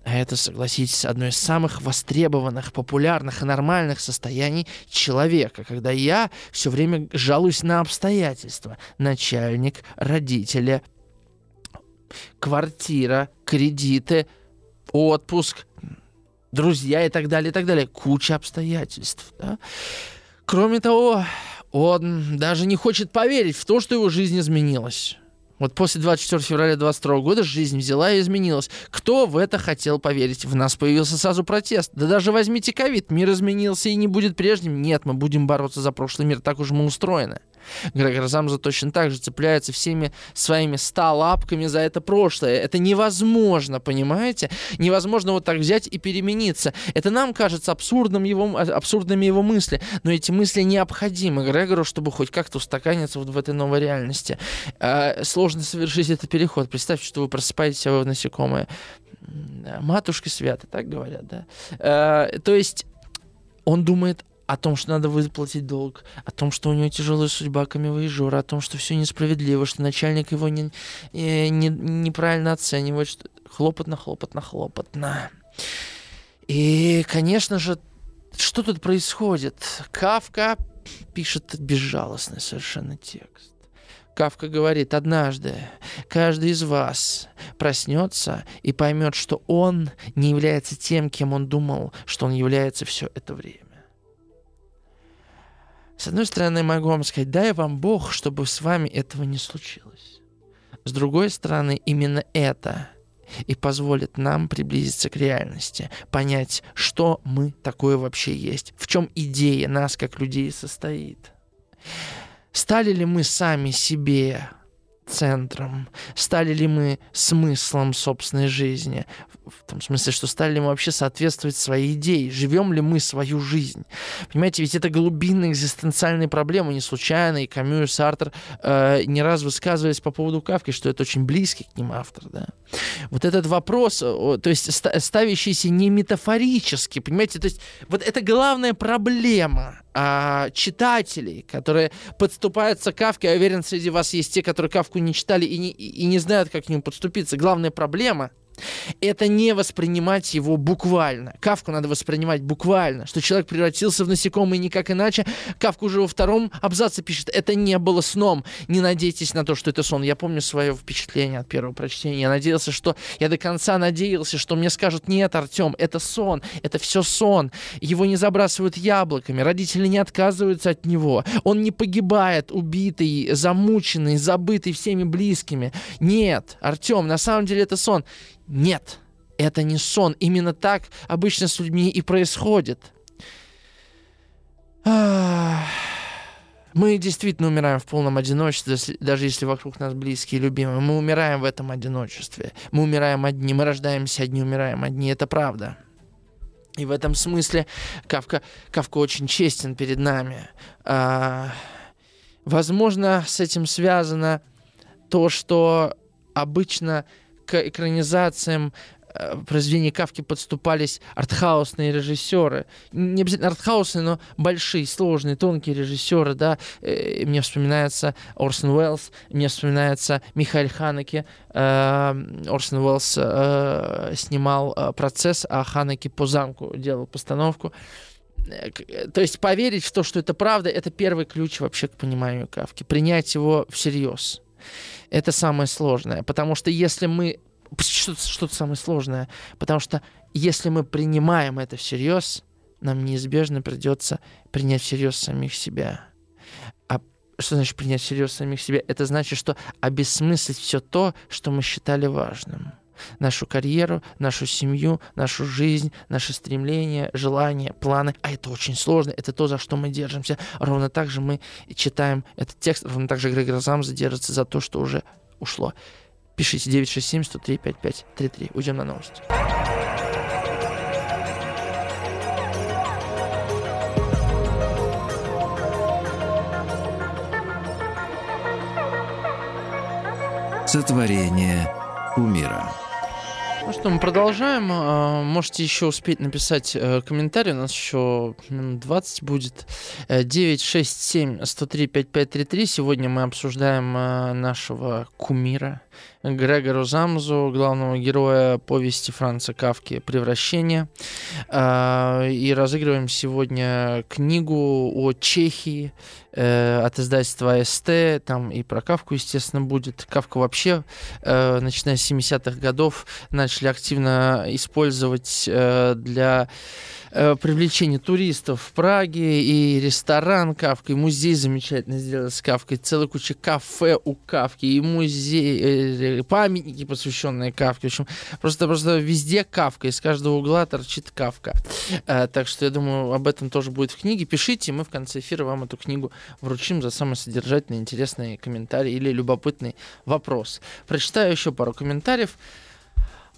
Speaker 2: А это, согласитесь, одно из самых востребованных, популярных и нормальных состояний человека, когда я все время жалуюсь на обстоятельства. Начальник, родители, квартира, кредиты, отпуск, друзья и так далее, и так далее. Куча обстоятельств. Да? Кроме того, он даже не хочет поверить в то, что его жизнь изменилась. Вот после 24 февраля 22 года жизнь взяла и изменилась. Кто в это хотел поверить? В нас появился сразу протест. Да даже возьмите ковид, мир изменился и не будет прежним. Нет, мы будем бороться за прошлый мир, так уж мы устроены. Грегор Замза точно так же цепляется всеми своими ста лапками за это прошлое. Это невозможно, понимаете? Невозможно вот так взять и перемениться. Это нам кажется абсурдным его, абсурдными его мысли, но эти мысли необходимы Грегору, чтобы хоть как-то устаканиться вот в этой новой реальности. Э, сложно совершить этот переход. Представьте, что вы просыпаетесь, а вы насекомое. Матушка свята, так говорят, да? Э, то есть он думает о том, что надо выплатить долг, о том, что у него тяжелая судьба камевоежора, о том, что все несправедливо, что начальник его не, не, не, неправильно оценивает, что хлопотно, хлопотно, хлопотно. И, конечно же, что тут происходит? Кавка пишет безжалостный совершенно текст. Кавка говорит, однажды каждый из вас проснется и поймет, что он не является тем, кем он думал, что он является все это время. С одной стороны, могу вам сказать, дай вам Бог, чтобы с вами этого не случилось. С другой стороны, именно это и позволит нам приблизиться к реальности, понять, что мы такое вообще есть, в чем идея нас как людей состоит. Стали ли мы сами себе центром? Стали ли мы смыслом собственной жизни? В том смысле, что стали ли мы вообще соответствовать своей идее? Живем ли мы свою жизнь? Понимаете, ведь это глубинные экзистенциальные проблемы. Не случайно и Камю и Сартер э, не раз высказывались по поводу Кавки, что это очень близкий к ним автор. Да? Вот этот вопрос, то есть ставящийся не метафорически, понимаете, то есть вот это главная проблема а, читателей, которые подступаются к Кавке. Я уверен, среди вас есть те, которые Кавку не читали и не, и не знают, как к нему подступиться. Главная проблема — это не воспринимать его буквально. Кавку надо воспринимать буквально, что человек превратился в насекомое никак иначе. Кавка уже во втором абзаце пишет, это не было сном. Не надейтесь на то, что это сон. Я помню свое впечатление от первого прочтения. Я надеялся, что я до конца надеялся, что мне скажут, нет, Артем, это сон, это все сон. Его не забрасывают яблоками, родители не отказываются от него. Он не погибает, убитый, замученный, забытый всеми близкими. Нет, Артем, на самом деле это сон. Нет, это не сон. Именно так обычно с людьми и происходит. Мы действительно умираем в полном одиночестве, даже если вокруг нас близкие и любимые. Мы умираем в этом одиночестве. Мы умираем одни, мы рождаемся одни, умираем одни. Это правда. И в этом смысле Кавка, Кавка очень честен перед нами. А, возможно, с этим связано то, что обычно к экранизациям э, произведений Кавки подступались артхаусные режиссеры. Не обязательно артхаусные, но большие, сложные, тонкие режиссеры, да. Э, мне вспоминается Орсон Уэллс, мне вспоминается Михаил Ханеке. Э, Орсон Уэллс снимал процесс, а Ханеке по замку делал постановку. То есть поверить в то, что это правда, это первый ключ вообще к пониманию Кавки. Принять его всерьез. Это самое сложное. Потому что если мы... Что-то, что-то самое сложное. Потому что если мы принимаем это всерьез, нам неизбежно придется принять всерьез самих себя. А что значит принять всерьез самих себя? Это значит, что обесмыслить все то, что мы считали важным. Нашу карьеру, нашу семью, нашу жизнь, наши стремления, желания, планы. А это очень сложно. Это то, за что мы держимся. Ровно так же мы читаем этот текст. Ровно так же Грегор Замза держится за то, что уже ушло. Пишите 967-103-5533. Уйдем на новости.
Speaker 1: Сотворение умира.
Speaker 2: Ну что, мы продолжаем. А, можете еще успеть написать э, комментарий. У нас еще минут 20 будет. 967 103 5533. Сегодня мы обсуждаем э, нашего кумира Грегору Замзу, главного героя повести Франца Кавки «Превращение». А, и разыгрываем сегодня книгу о Чехии э, от издательства АСТ. Там и про Кавку, естественно, будет. Кавка вообще, э, начиная с 70-х годов, начали активно использовать э, для э, привлечение туристов в Праге, и ресторан Кавка, и музей замечательно сделали с Кавкой, целая куча кафе у Кавки, и музей, э, памятники, посвященные Кавке. В общем, просто, просто везде Кавка, из каждого угла торчит Кавка. Э, так что я думаю, об этом тоже будет в книге. Пишите, мы в конце эфира вам эту книгу вручим за самый содержательный, интересный комментарий или любопытный вопрос. Прочитаю еще пару комментариев.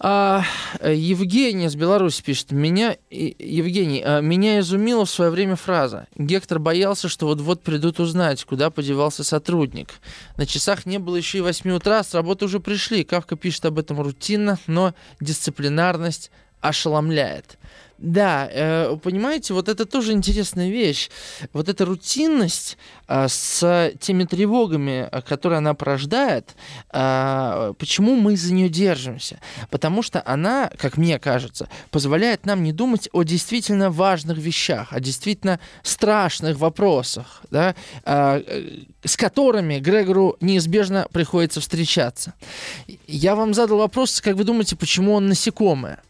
Speaker 2: А, Евгений из Беларуси пишет. Меня, Евгений, а, меня изумила в свое время фраза. Гектор боялся, что вот-вот придут узнать, куда подевался сотрудник. На часах не было еще и 8 утра, с работы уже пришли. Кавка пишет об этом рутинно, но дисциплинарность ошеломляет. Да, э, понимаете, вот это тоже интересная вещь. Вот эта рутинность э, с теми тревогами, э, которые она порождает, почему мы за нее держимся? Потому что она, как мне кажется, позволяет нам не думать о действительно важных вещах, о действительно страшных вопросах, да, с которыми Грегору неизбежно приходится встречаться. Я вам задал вопрос, как вы думаете, почему он насекомое?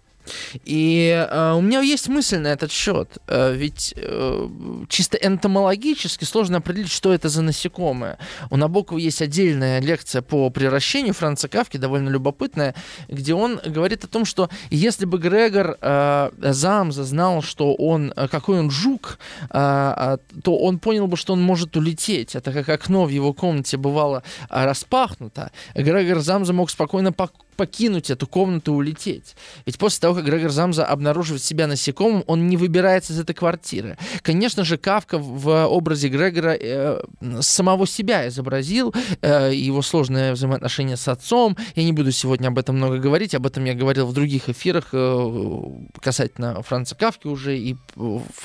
Speaker 2: И э, у меня есть мысль на этот счет. Э, ведь э, чисто энтомологически сложно определить, что это за насекомое. У Набокова есть отдельная лекция по превращению Франца Кавки, довольно любопытная, где он говорит о том, что если бы Грегор э, Замза знал, что он, э, какой он жук, э, э, то он понял бы, что он может улететь. Это как окно в его комнате бывало э, распахнуто. Грегор Замза мог спокойно покинуть эту комнату и улететь. Ведь после того, как Грегор Замза обнаруживает себя насекомым, он не выбирается из этой квартиры. Конечно же, Кавка в образе Грегора э, самого себя изобразил, э, его сложное взаимоотношение с отцом. Я не буду сегодня об этом много говорить, об этом я говорил в других эфирах э, касательно Франца Кавки уже и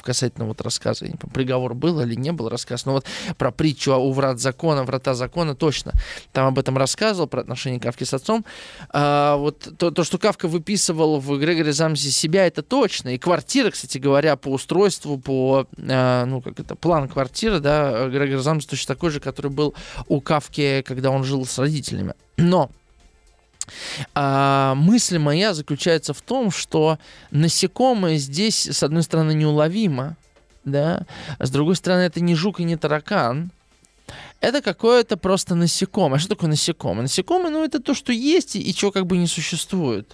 Speaker 2: касательно вот рассказа, не помню, приговор был или не был рассказ, но вот про притчу у врат закона, врата закона точно. Там об этом рассказывал, про отношения Кавки с отцом. А, вот то, то, что Кавка выписывал в Грегоре Замзе себя, это точно. И квартира, кстати говоря, по устройству, по, а, ну, как это, план квартиры, да, Грегор Замзе точно такой же, который был у Кавки, когда он жил с родителями. Но а мысль моя заключается в том, что насекомое здесь, с одной стороны, неуловимо, да, а с другой стороны, это не жук и не таракан, это какое-то просто насекомое. А что такое насекомое? Насекомое, ну, это то, что есть и, и чего как бы не существует.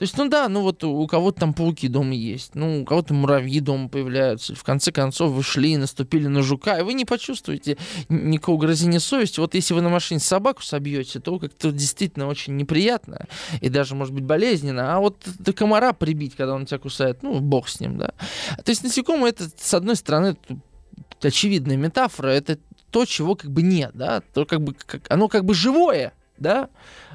Speaker 2: То есть, ну да, ну вот у кого-то там пауки дома есть, ну у кого-то муравьи дома появляются. В конце концов вы шли, наступили на жука, и вы не почувствуете никакого угрызения совести. Вот если вы на машине собаку собьете, то как-то действительно очень неприятно и даже, может быть, болезненно. А вот до комара прибить, когда он тебя кусает, ну, бог с ним, да. То есть насекомое это, с одной стороны, очевидная метафора, это то, чего как бы нет, да, то как бы, как, оно как бы живое, да,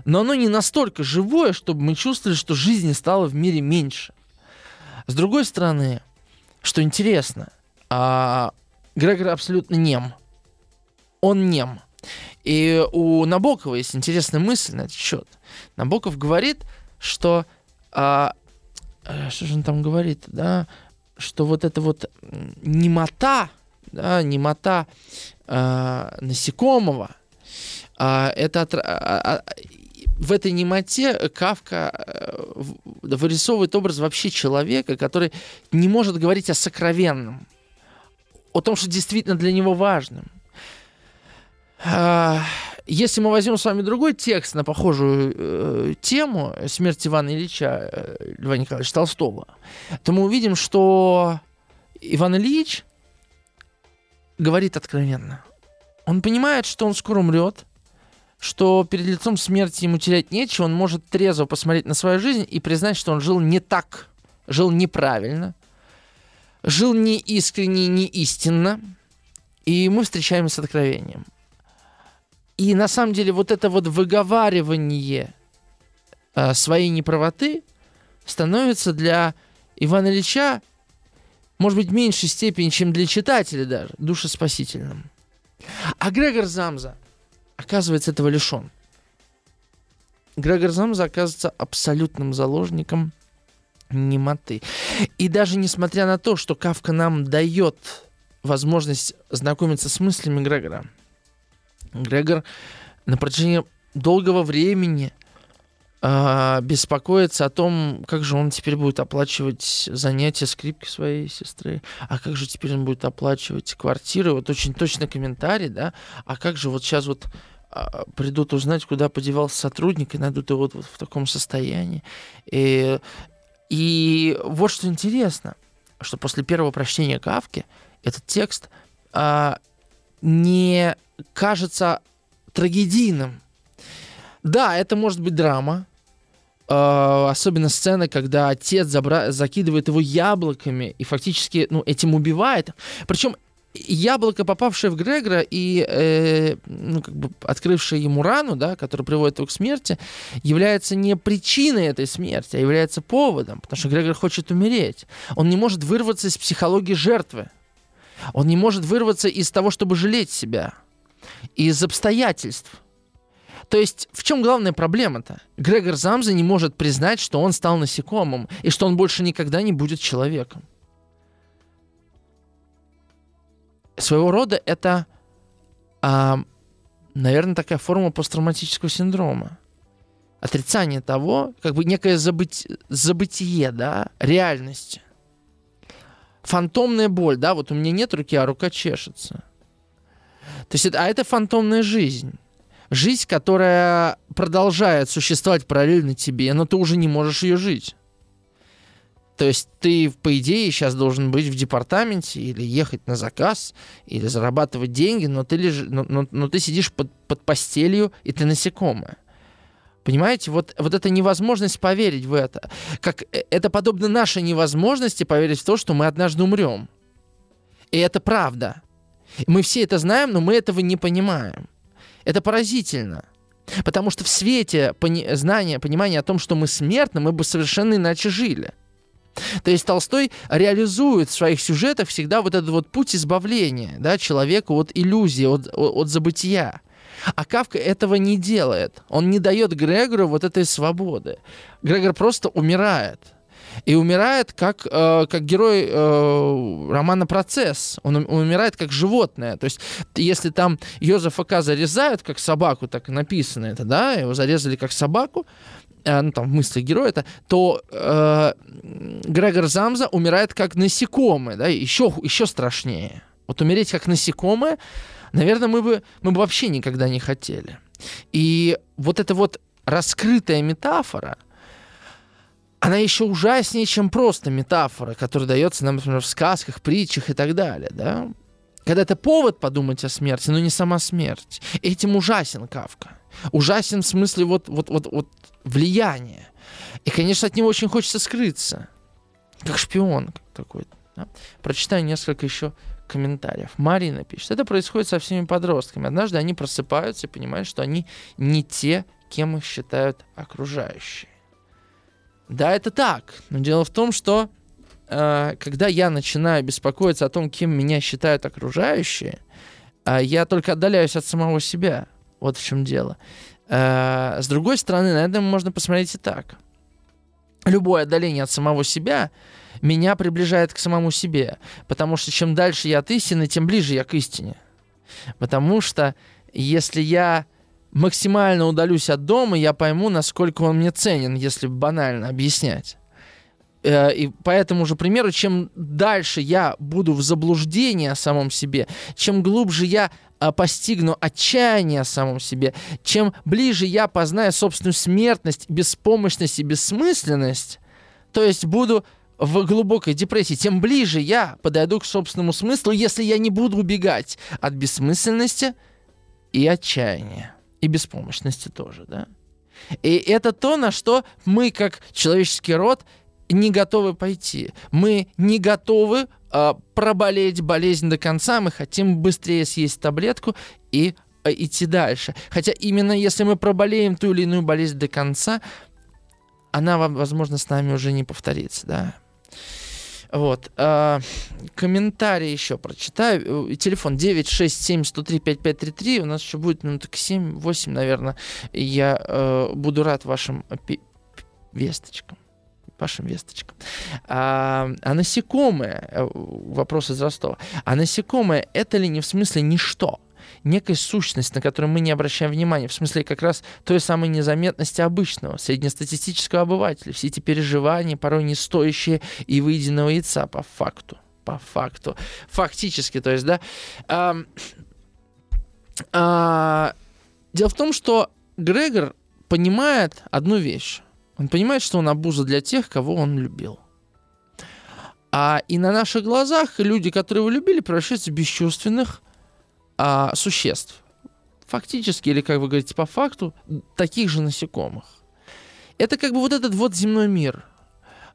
Speaker 2: но оно не настолько живое, чтобы мы чувствовали, что жизни стало в мире меньше. С другой стороны, что интересно, а, Грегор абсолютно нем. Он нем. И у Набокова есть интересная мысль на этот счет. Набоков говорит, что а, э, что же он там говорит, да, что вот эта вот немота, да, немота э, насекомого, э, это от, э, в этой немоте Кавка э, вырисовывает образ вообще человека, который не может говорить о сокровенном, о том, что действительно для него важным. Если мы возьмем с вами другой текст на похожую э, тему смерти Ивана Ильича э, Льва Николаевича Толстого, то мы увидим, что Иван Ильич говорит откровенно. Он понимает, что он скоро умрет, что перед лицом смерти ему терять нечего, он может трезво посмотреть на свою жизнь и признать, что он жил не так, жил неправильно, жил не искренне, не истинно, и мы встречаемся с откровением. И на самом деле вот это вот выговаривание э, своей неправоты становится для Ивана Ильича может быть, в меньшей степени, чем для читателя даже, душеспасительным. А Грегор Замза, оказывается, этого лишен. Грегор Замза оказывается абсолютным заложником немоты. И даже несмотря на то, что Кавка нам дает возможность знакомиться с мыслями Грегора, Грегор на протяжении долгого времени – а, беспокоится о том, как же он теперь будет оплачивать занятия скрипки своей сестры, а как же теперь он будет оплачивать квартиры. Вот очень точно комментарий, да, а как же вот сейчас вот а, придут узнать, куда подевался сотрудник, и найдут его вот, вот в таком состоянии. И, и вот что интересно, что после первого прочтения Кавки этот текст а, не кажется трагедийным. Да, это может быть драма, особенно сцены, когда отец забра- закидывает его яблоками и фактически ну, этим убивает. Причем яблоко, попавшее в Грегора и э, ну, как бы открывшее ему рану, да, которая приводит его к смерти, является не причиной этой смерти, а является поводом, потому что Грегор хочет умереть. Он не может вырваться из психологии жертвы. Он не может вырваться из того, чтобы жалеть себя, из обстоятельств. То есть в чем главная проблема-то? Грегор Замза не может признать, что он стал насекомым и что он больше никогда не будет человеком. Своего рода это, а, наверное, такая форма посттравматического синдрома. Отрицание того, как бы некое забыть, забытие, да, реальности. Фантомная боль, да, вот у меня нет руки, а рука чешется. То есть а это фантомная жизнь. Жизнь, которая продолжает существовать параллельно тебе, но ты уже не можешь ее жить. То есть ты, по идее, сейчас должен быть в департаменте или ехать на заказ, или зарабатывать деньги, но ты, леж... но, но, но ты сидишь под, под постелью, и ты насекомое. Понимаете, вот, вот эта невозможность поверить в это. Как, э, это подобно нашей невозможности поверить в то, что мы однажды умрем. И это правда. Мы все это знаем, но мы этого не понимаем. Это поразительно. Потому что в свете пони- знания, понимания о том, что мы смертны, мы бы совершенно иначе жили. То есть Толстой реализует в своих сюжетах всегда вот этот вот путь избавления да, человека от иллюзии, от, от забытия. А Кавка этого не делает. Он не дает Грегору вот этой свободы. Грегор просто умирает. И умирает как, э, как герой э, романа «Процесс». Он, умирает как животное. То есть, если там Йозефа К. зарезают как собаку, так написано это, да, его зарезали как собаку, э, ну, там, в мыслях героя это, то э, Грегор Замза умирает как насекомое, да, еще, еще страшнее. Вот умереть как насекомое, наверное, мы бы, мы бы вообще никогда не хотели. И вот эта вот раскрытая метафора, она еще ужаснее, чем просто метафора, которая дается нам, например, в сказках, притчах и так далее, да? Когда это повод подумать о смерти, но не сама смерть. Этим ужасен Кавка. Ужасен в смысле вот, вот, вот, вот влияния. И, конечно, от него очень хочется скрыться. Как шпион какой-то. Да? Прочитаю несколько еще комментариев. Марина пишет. Это происходит со всеми подростками. Однажды они просыпаются и понимают, что они не те, кем их считают окружающие. Да, это так. Но дело в том, что э, когда я начинаю беспокоиться о том, кем меня считают окружающие, э, я только отдаляюсь от самого себя. Вот в чем дело. Э, с другой стороны, на это можно посмотреть и так. Любое отдаление от самого себя меня приближает к самому себе. Потому что чем дальше я от истины, тем ближе я к истине. Потому что если я максимально удалюсь от дома, я пойму, насколько он мне ценен, если банально объяснять. Э, и по этому же примеру, чем дальше я буду в заблуждении о самом себе, чем глубже я а, постигну отчаяние о самом себе, чем ближе я познаю собственную смертность, беспомощность и бессмысленность, то есть буду в глубокой депрессии, тем ближе я подойду к собственному смыслу, если я не буду убегать от бессмысленности и отчаяния и беспомощности тоже, да. И это то, на что мы, как человеческий род, не готовы пойти. Мы не готовы э, проболеть болезнь до конца, мы хотим быстрее съесть таблетку и э, идти дальше. Хотя именно если мы проболеем ту или иную болезнь до конца, она, возможно, с нами уже не повторится, да. Вот. А, комментарий еще прочитаю. Э, телефон 967-103-5533. У нас еще будет минуток 7-8, наверное. Я э, буду рад вашим весточкам. Вашим весточкам. А, а насекомые, э, вопрос из Ростова. А насекомые это ли не в смысле ничто? Некая сущность, на которую мы не обращаем внимания, в смысле как раз той самой незаметности обычного, среднестатистического обывателя. Все эти переживания, порой не стоящие и выеденного яйца по факту. По факту. Фактически, то есть, да. А, а, дело в том, что Грегор понимает одну вещь. Он понимает, что он обуза для тех, кого он любил. А и на наших глазах люди, которые его любили, превращаются в бесчувственных, а, существ. Фактически, или как вы говорите, по факту, таких же насекомых. Это как бы вот этот вот земной мир.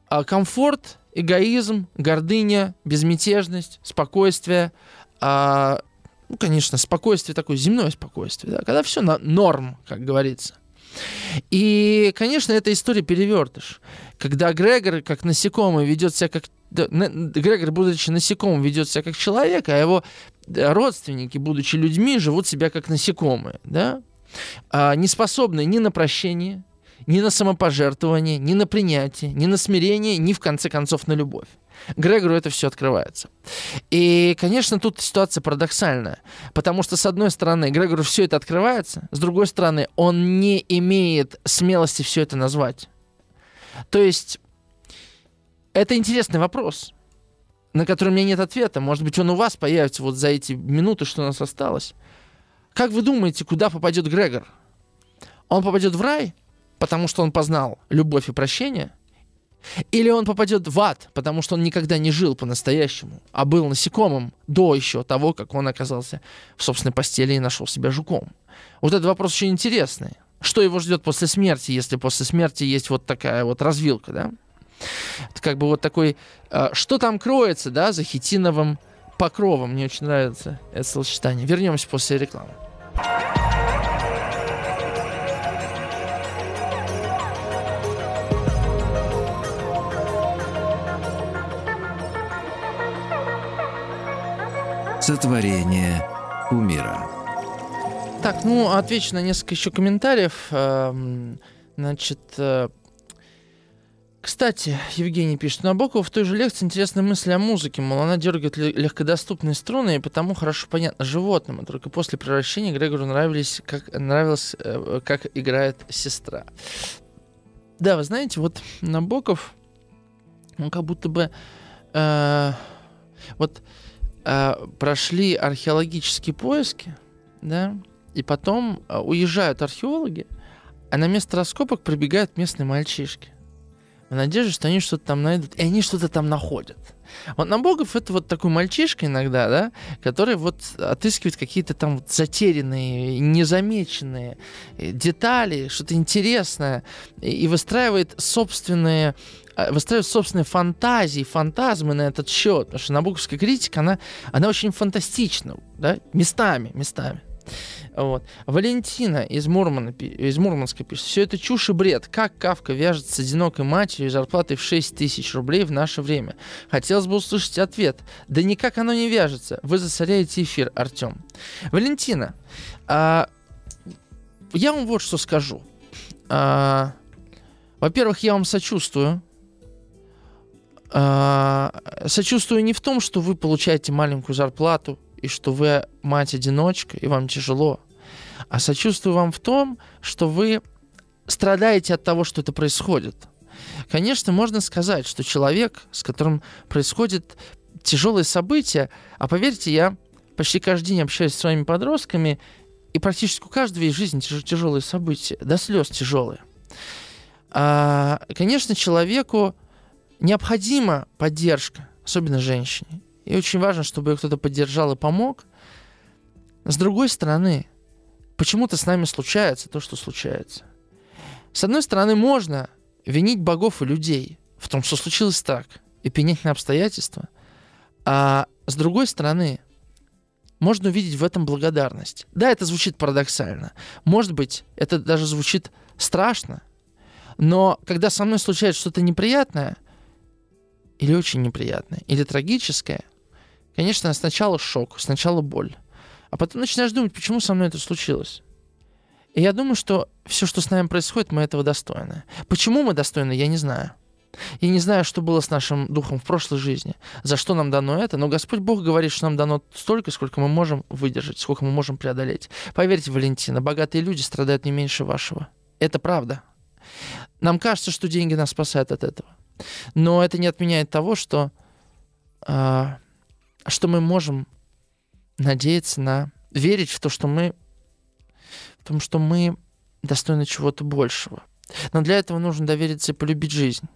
Speaker 2: А, комфорт, эгоизм, гордыня, безмятежность, спокойствие. А, ну, конечно, спокойствие такое, земное спокойствие, да, когда все на норм, как говорится. И, конечно, эта история перевертыш. Когда Грегор, как насекомый, ведет себя как... Грегор, будучи насекомым, ведет себя как человек, а его родственники, будучи людьми, живут себя как насекомые, да? А, не способны ни на прощение, ни на самопожертвование, ни на принятие, ни на смирение, ни в конце концов на любовь. Грегору это все открывается. И, конечно, тут ситуация парадоксальная, потому что, с одной стороны, Грегору все это открывается, с другой стороны, он не имеет смелости все это назвать. То есть, это интересный вопрос, на который у меня нет ответа. Может быть, он у вас появится вот за эти минуты, что у нас осталось. Как вы думаете, куда попадет Грегор? Он попадет в рай, потому что он познал любовь и прощение – или он попадет в ад, потому что он никогда не жил по-настоящему, а был насекомым до еще того, как он оказался в собственной постели и нашел себя жуком. Вот этот вопрос очень интересный. Что его ждет после смерти, если после смерти есть вот такая вот развилка, да? Это как бы вот такой... Э, что там кроется, да, за хитиновым покровом? Мне очень нравится это словосочетание. Вернемся после рекламы.
Speaker 1: Сотворение умира.
Speaker 2: Так, ну, отвечу на несколько еще комментариев. Эм, значит, э, кстати, Евгений пишет, Набоков в той же лекции интересная мысль о музыке, мол, она дергает легкодоступные струны, и потому хорошо понятно животным, и только после превращения Грегору нравились, как, нравилось, э, как играет сестра. Да, вы знаете, вот Набоков, он как будто бы... Э, вот э, прошли археологические поиски, да, и потом э, уезжают археологи, а на место раскопок прибегают местные мальчишки. В надежде, что они что-то там найдут. И они что-то там находят. Вот Набоков это вот такой мальчишка иногда, да, который вот отыскивает какие-то там вот затерянные, незамеченные э, детали, что-то интересное, и выстраивает собственные а, выстраивать собственные фантазии, фантазмы на этот счет. Потому что набоковская критика, она, она очень фантастична, да, местами, местами. Вот. Валентина из, Мурмана, из Мурманска пишет. Все это чушь и бред. Как Кавка вяжет с одинокой матерью и зарплатой в 6 тысяч рублей в наше время? Хотелось бы услышать ответ. Да никак оно не вяжется. Вы засоряете эфир, Артем. Валентина, а, я вам вот что скажу. А, во-первых, я вам сочувствую а, сочувствую не в том, что вы получаете маленькую зарплату и что вы мать-одиночка и вам тяжело, а сочувствую вам в том, что вы страдаете от того, что это происходит. Конечно, можно сказать, что человек, с которым происходит тяжелые события, а поверьте, я почти каждый день общаюсь с своими подростками, и практически у каждого есть в жизни тяжелые события, до слез тяжелые. А, конечно, человеку необходима поддержка, особенно женщине. И очень важно, чтобы ее кто-то поддержал и помог. С другой стороны, почему-то с нами случается то, что случается. С одной стороны, можно винить богов и людей в том, что случилось так, и пенять на обстоятельства. А с другой стороны, можно увидеть в этом благодарность. Да, это звучит парадоксально. Может быть, это даже звучит страшно. Но когда со мной случается что-то неприятное – или очень неприятное, или трагическое, конечно, сначала шок, сначала боль. А потом начинаешь думать, почему со мной это случилось. И я думаю, что все, что с нами происходит, мы этого достойны. Почему мы достойны, я не знаю. Я не знаю, что было с нашим духом в прошлой жизни, за что нам дано это, но Господь Бог говорит, что нам дано столько, сколько мы можем выдержать, сколько мы можем преодолеть. Поверьте, Валентина, богатые люди страдают не меньше вашего. Это правда. Нам кажется, что деньги нас спасают от этого. Но это не отменяет того, что, э, что мы можем надеяться на верить в то, что мы в том, что мы достойны чего-то большего. Но для этого нужно довериться и полюбить жизнь.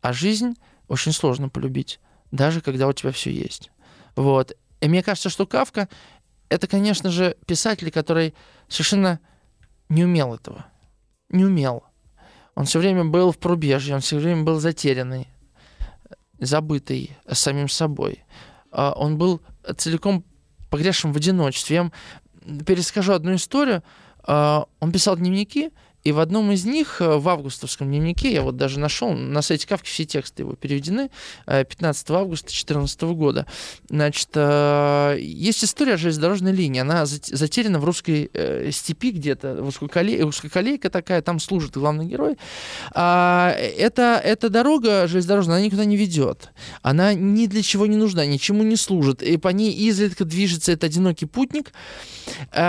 Speaker 2: А жизнь очень сложно полюбить, даже когда у тебя все есть. Вот. И мне кажется, что Кавка это, конечно же, писатель, который совершенно не умел этого. Не умел. Он все время был в пробежье, он все время был затерянный, забытый самим собой. А он был целиком погрешен в одиночестве. Я вам перескажу одну историю. А, он писал дневники, И в одном из них, э, в августовском дневнике, я вот даже нашел, на сайте Кавки все тексты его переведены, 15 августа 2014 года, значит, есть история о железнодорожной линии, она затеряна в русской степи где-то, узкоколейка такая, там служит главный герой. А, это, эта дорога железнодорожная, она никуда не ведет. Она ни для чего не нужна, ничему не служит. И по ней изредка движется этот одинокий путник.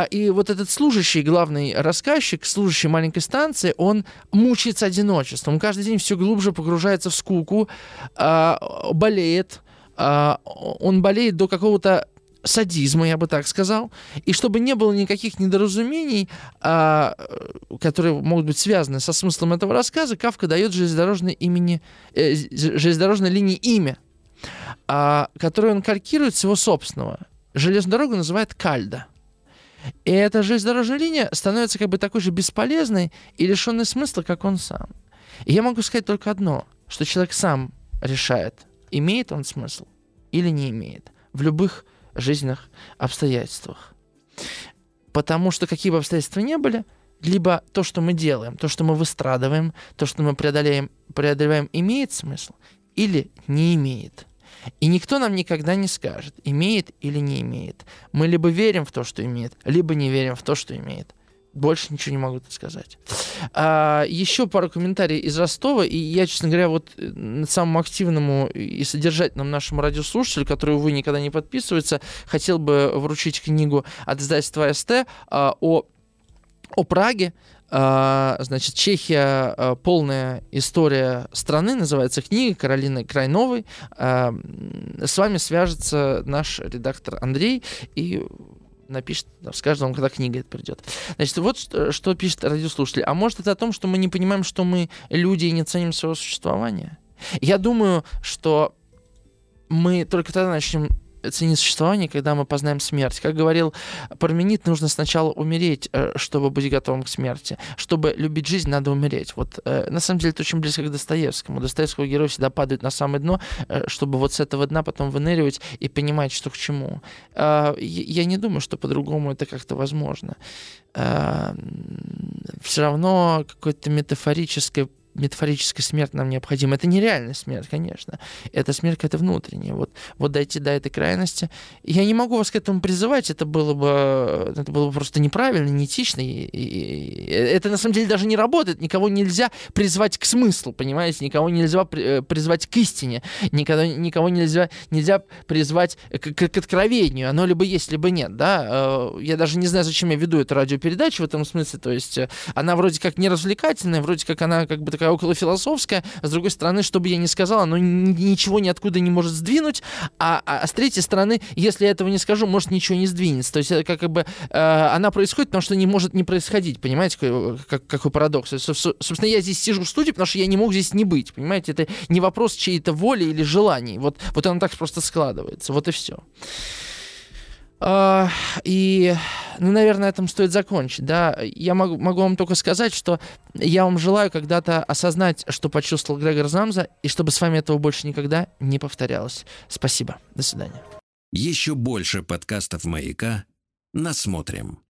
Speaker 2: И вот этот служащий, главный рассказчик, служащий маленькой станции, он мучается одиночеством. Он каждый день все глубже погружается в скуку, а, болеет, он болеет до какого-то садизма, я бы так сказал, и чтобы не было никаких недоразумений, а, которые могут быть связаны со смыслом этого рассказа, Кавка дает железнодорожной, имени, э, железнодорожной линии имя, а, которое он калькирует с его собственного. Железную дорогу называет Кальда. И эта железнодорожная линия становится как бы такой же бесполезной и лишенной смысла, как он сам. И я могу сказать только одно, что человек сам решает, имеет он смысл или не имеет. В любых жизненных обстоятельствах. Потому что какие бы обстоятельства ни были, либо то, что мы делаем, то, что мы выстрадываем, то, что мы преодолеем, преодолеваем, имеет смысл или не имеет. И никто нам никогда не скажет, имеет или не имеет. Мы либо верим в то, что имеет, либо не верим в то, что имеет. Больше ничего не могу сказать. А, еще пару комментариев из Ростова. И я, честно говоря, вот э, самому активному и содержательному нашему радиослушателю, который, увы, никогда не подписывается, хотел бы вручить книгу от издательства СТ а, о, о Праге. А, значит, Чехия а, полная история страны, называется книга Каролины Крайновой. А, с вами свяжется наш редактор Андрей и напишет, скажет вам, когда книга это придет. Значит, вот что, что пишет радиослушатель. А может это о том, что мы не понимаем, что мы люди и не ценим своего существования? Я думаю, что мы только тогда начнем ценить существование, когда мы познаем смерть. Как говорил Парменид, нужно сначала умереть, э, чтобы быть готовым к смерти. Чтобы любить жизнь, надо умереть. Вот э, на самом деле это очень близко к Достоевскому. Достоевского героя всегда падают на самое дно, э, чтобы вот с этого дна потом выныривать и понимать, что к чему. Я не думаю, что по-другому это как-то возможно. Все равно какое-то метафорическое метафорическая смерть нам необходима. Это нереальная смерть, конечно. Это смерть это внутренняя. Вот, вот дойти до этой крайности. Я не могу вас к этому призывать, это было бы, это было бы просто неправильно, неэтично. И, и, и, это на самом деле даже не работает. Никого нельзя призвать к смыслу, понимаете? Никого нельзя э, призвать к истине. Никого, никого нельзя, нельзя призвать к, к, к откровению. Оно либо есть, либо нет. Да? Э, я даже не знаю, зачем я веду эту радиопередачу в этом смысле. То есть э, она вроде как не развлекательная, вроде как она как бы такая околофилософская, с другой стороны, что бы я ни сказал, оно ничего ниоткуда не может сдвинуть, а, а, а с третьей стороны, если я этого не скажу, может ничего не сдвинется. То есть это как бы э, она происходит, потому что не может не происходить, понимаете, какой, как, какой парадокс. Собственно, я здесь сижу в студии, потому что я не мог здесь не быть, понимаете, это не вопрос чьей-то воли или желаний. Вот, вот оно так просто складывается, вот и все. Uh, и, ну, наверное, этом стоит закончить, да. Я могу, могу вам только сказать, что я вам желаю когда-то осознать, что почувствовал Грегор Замза, и чтобы с вами этого больше никогда не повторялось. Спасибо. До свидания.
Speaker 1: Еще больше подкастов «Маяка» насмотрим.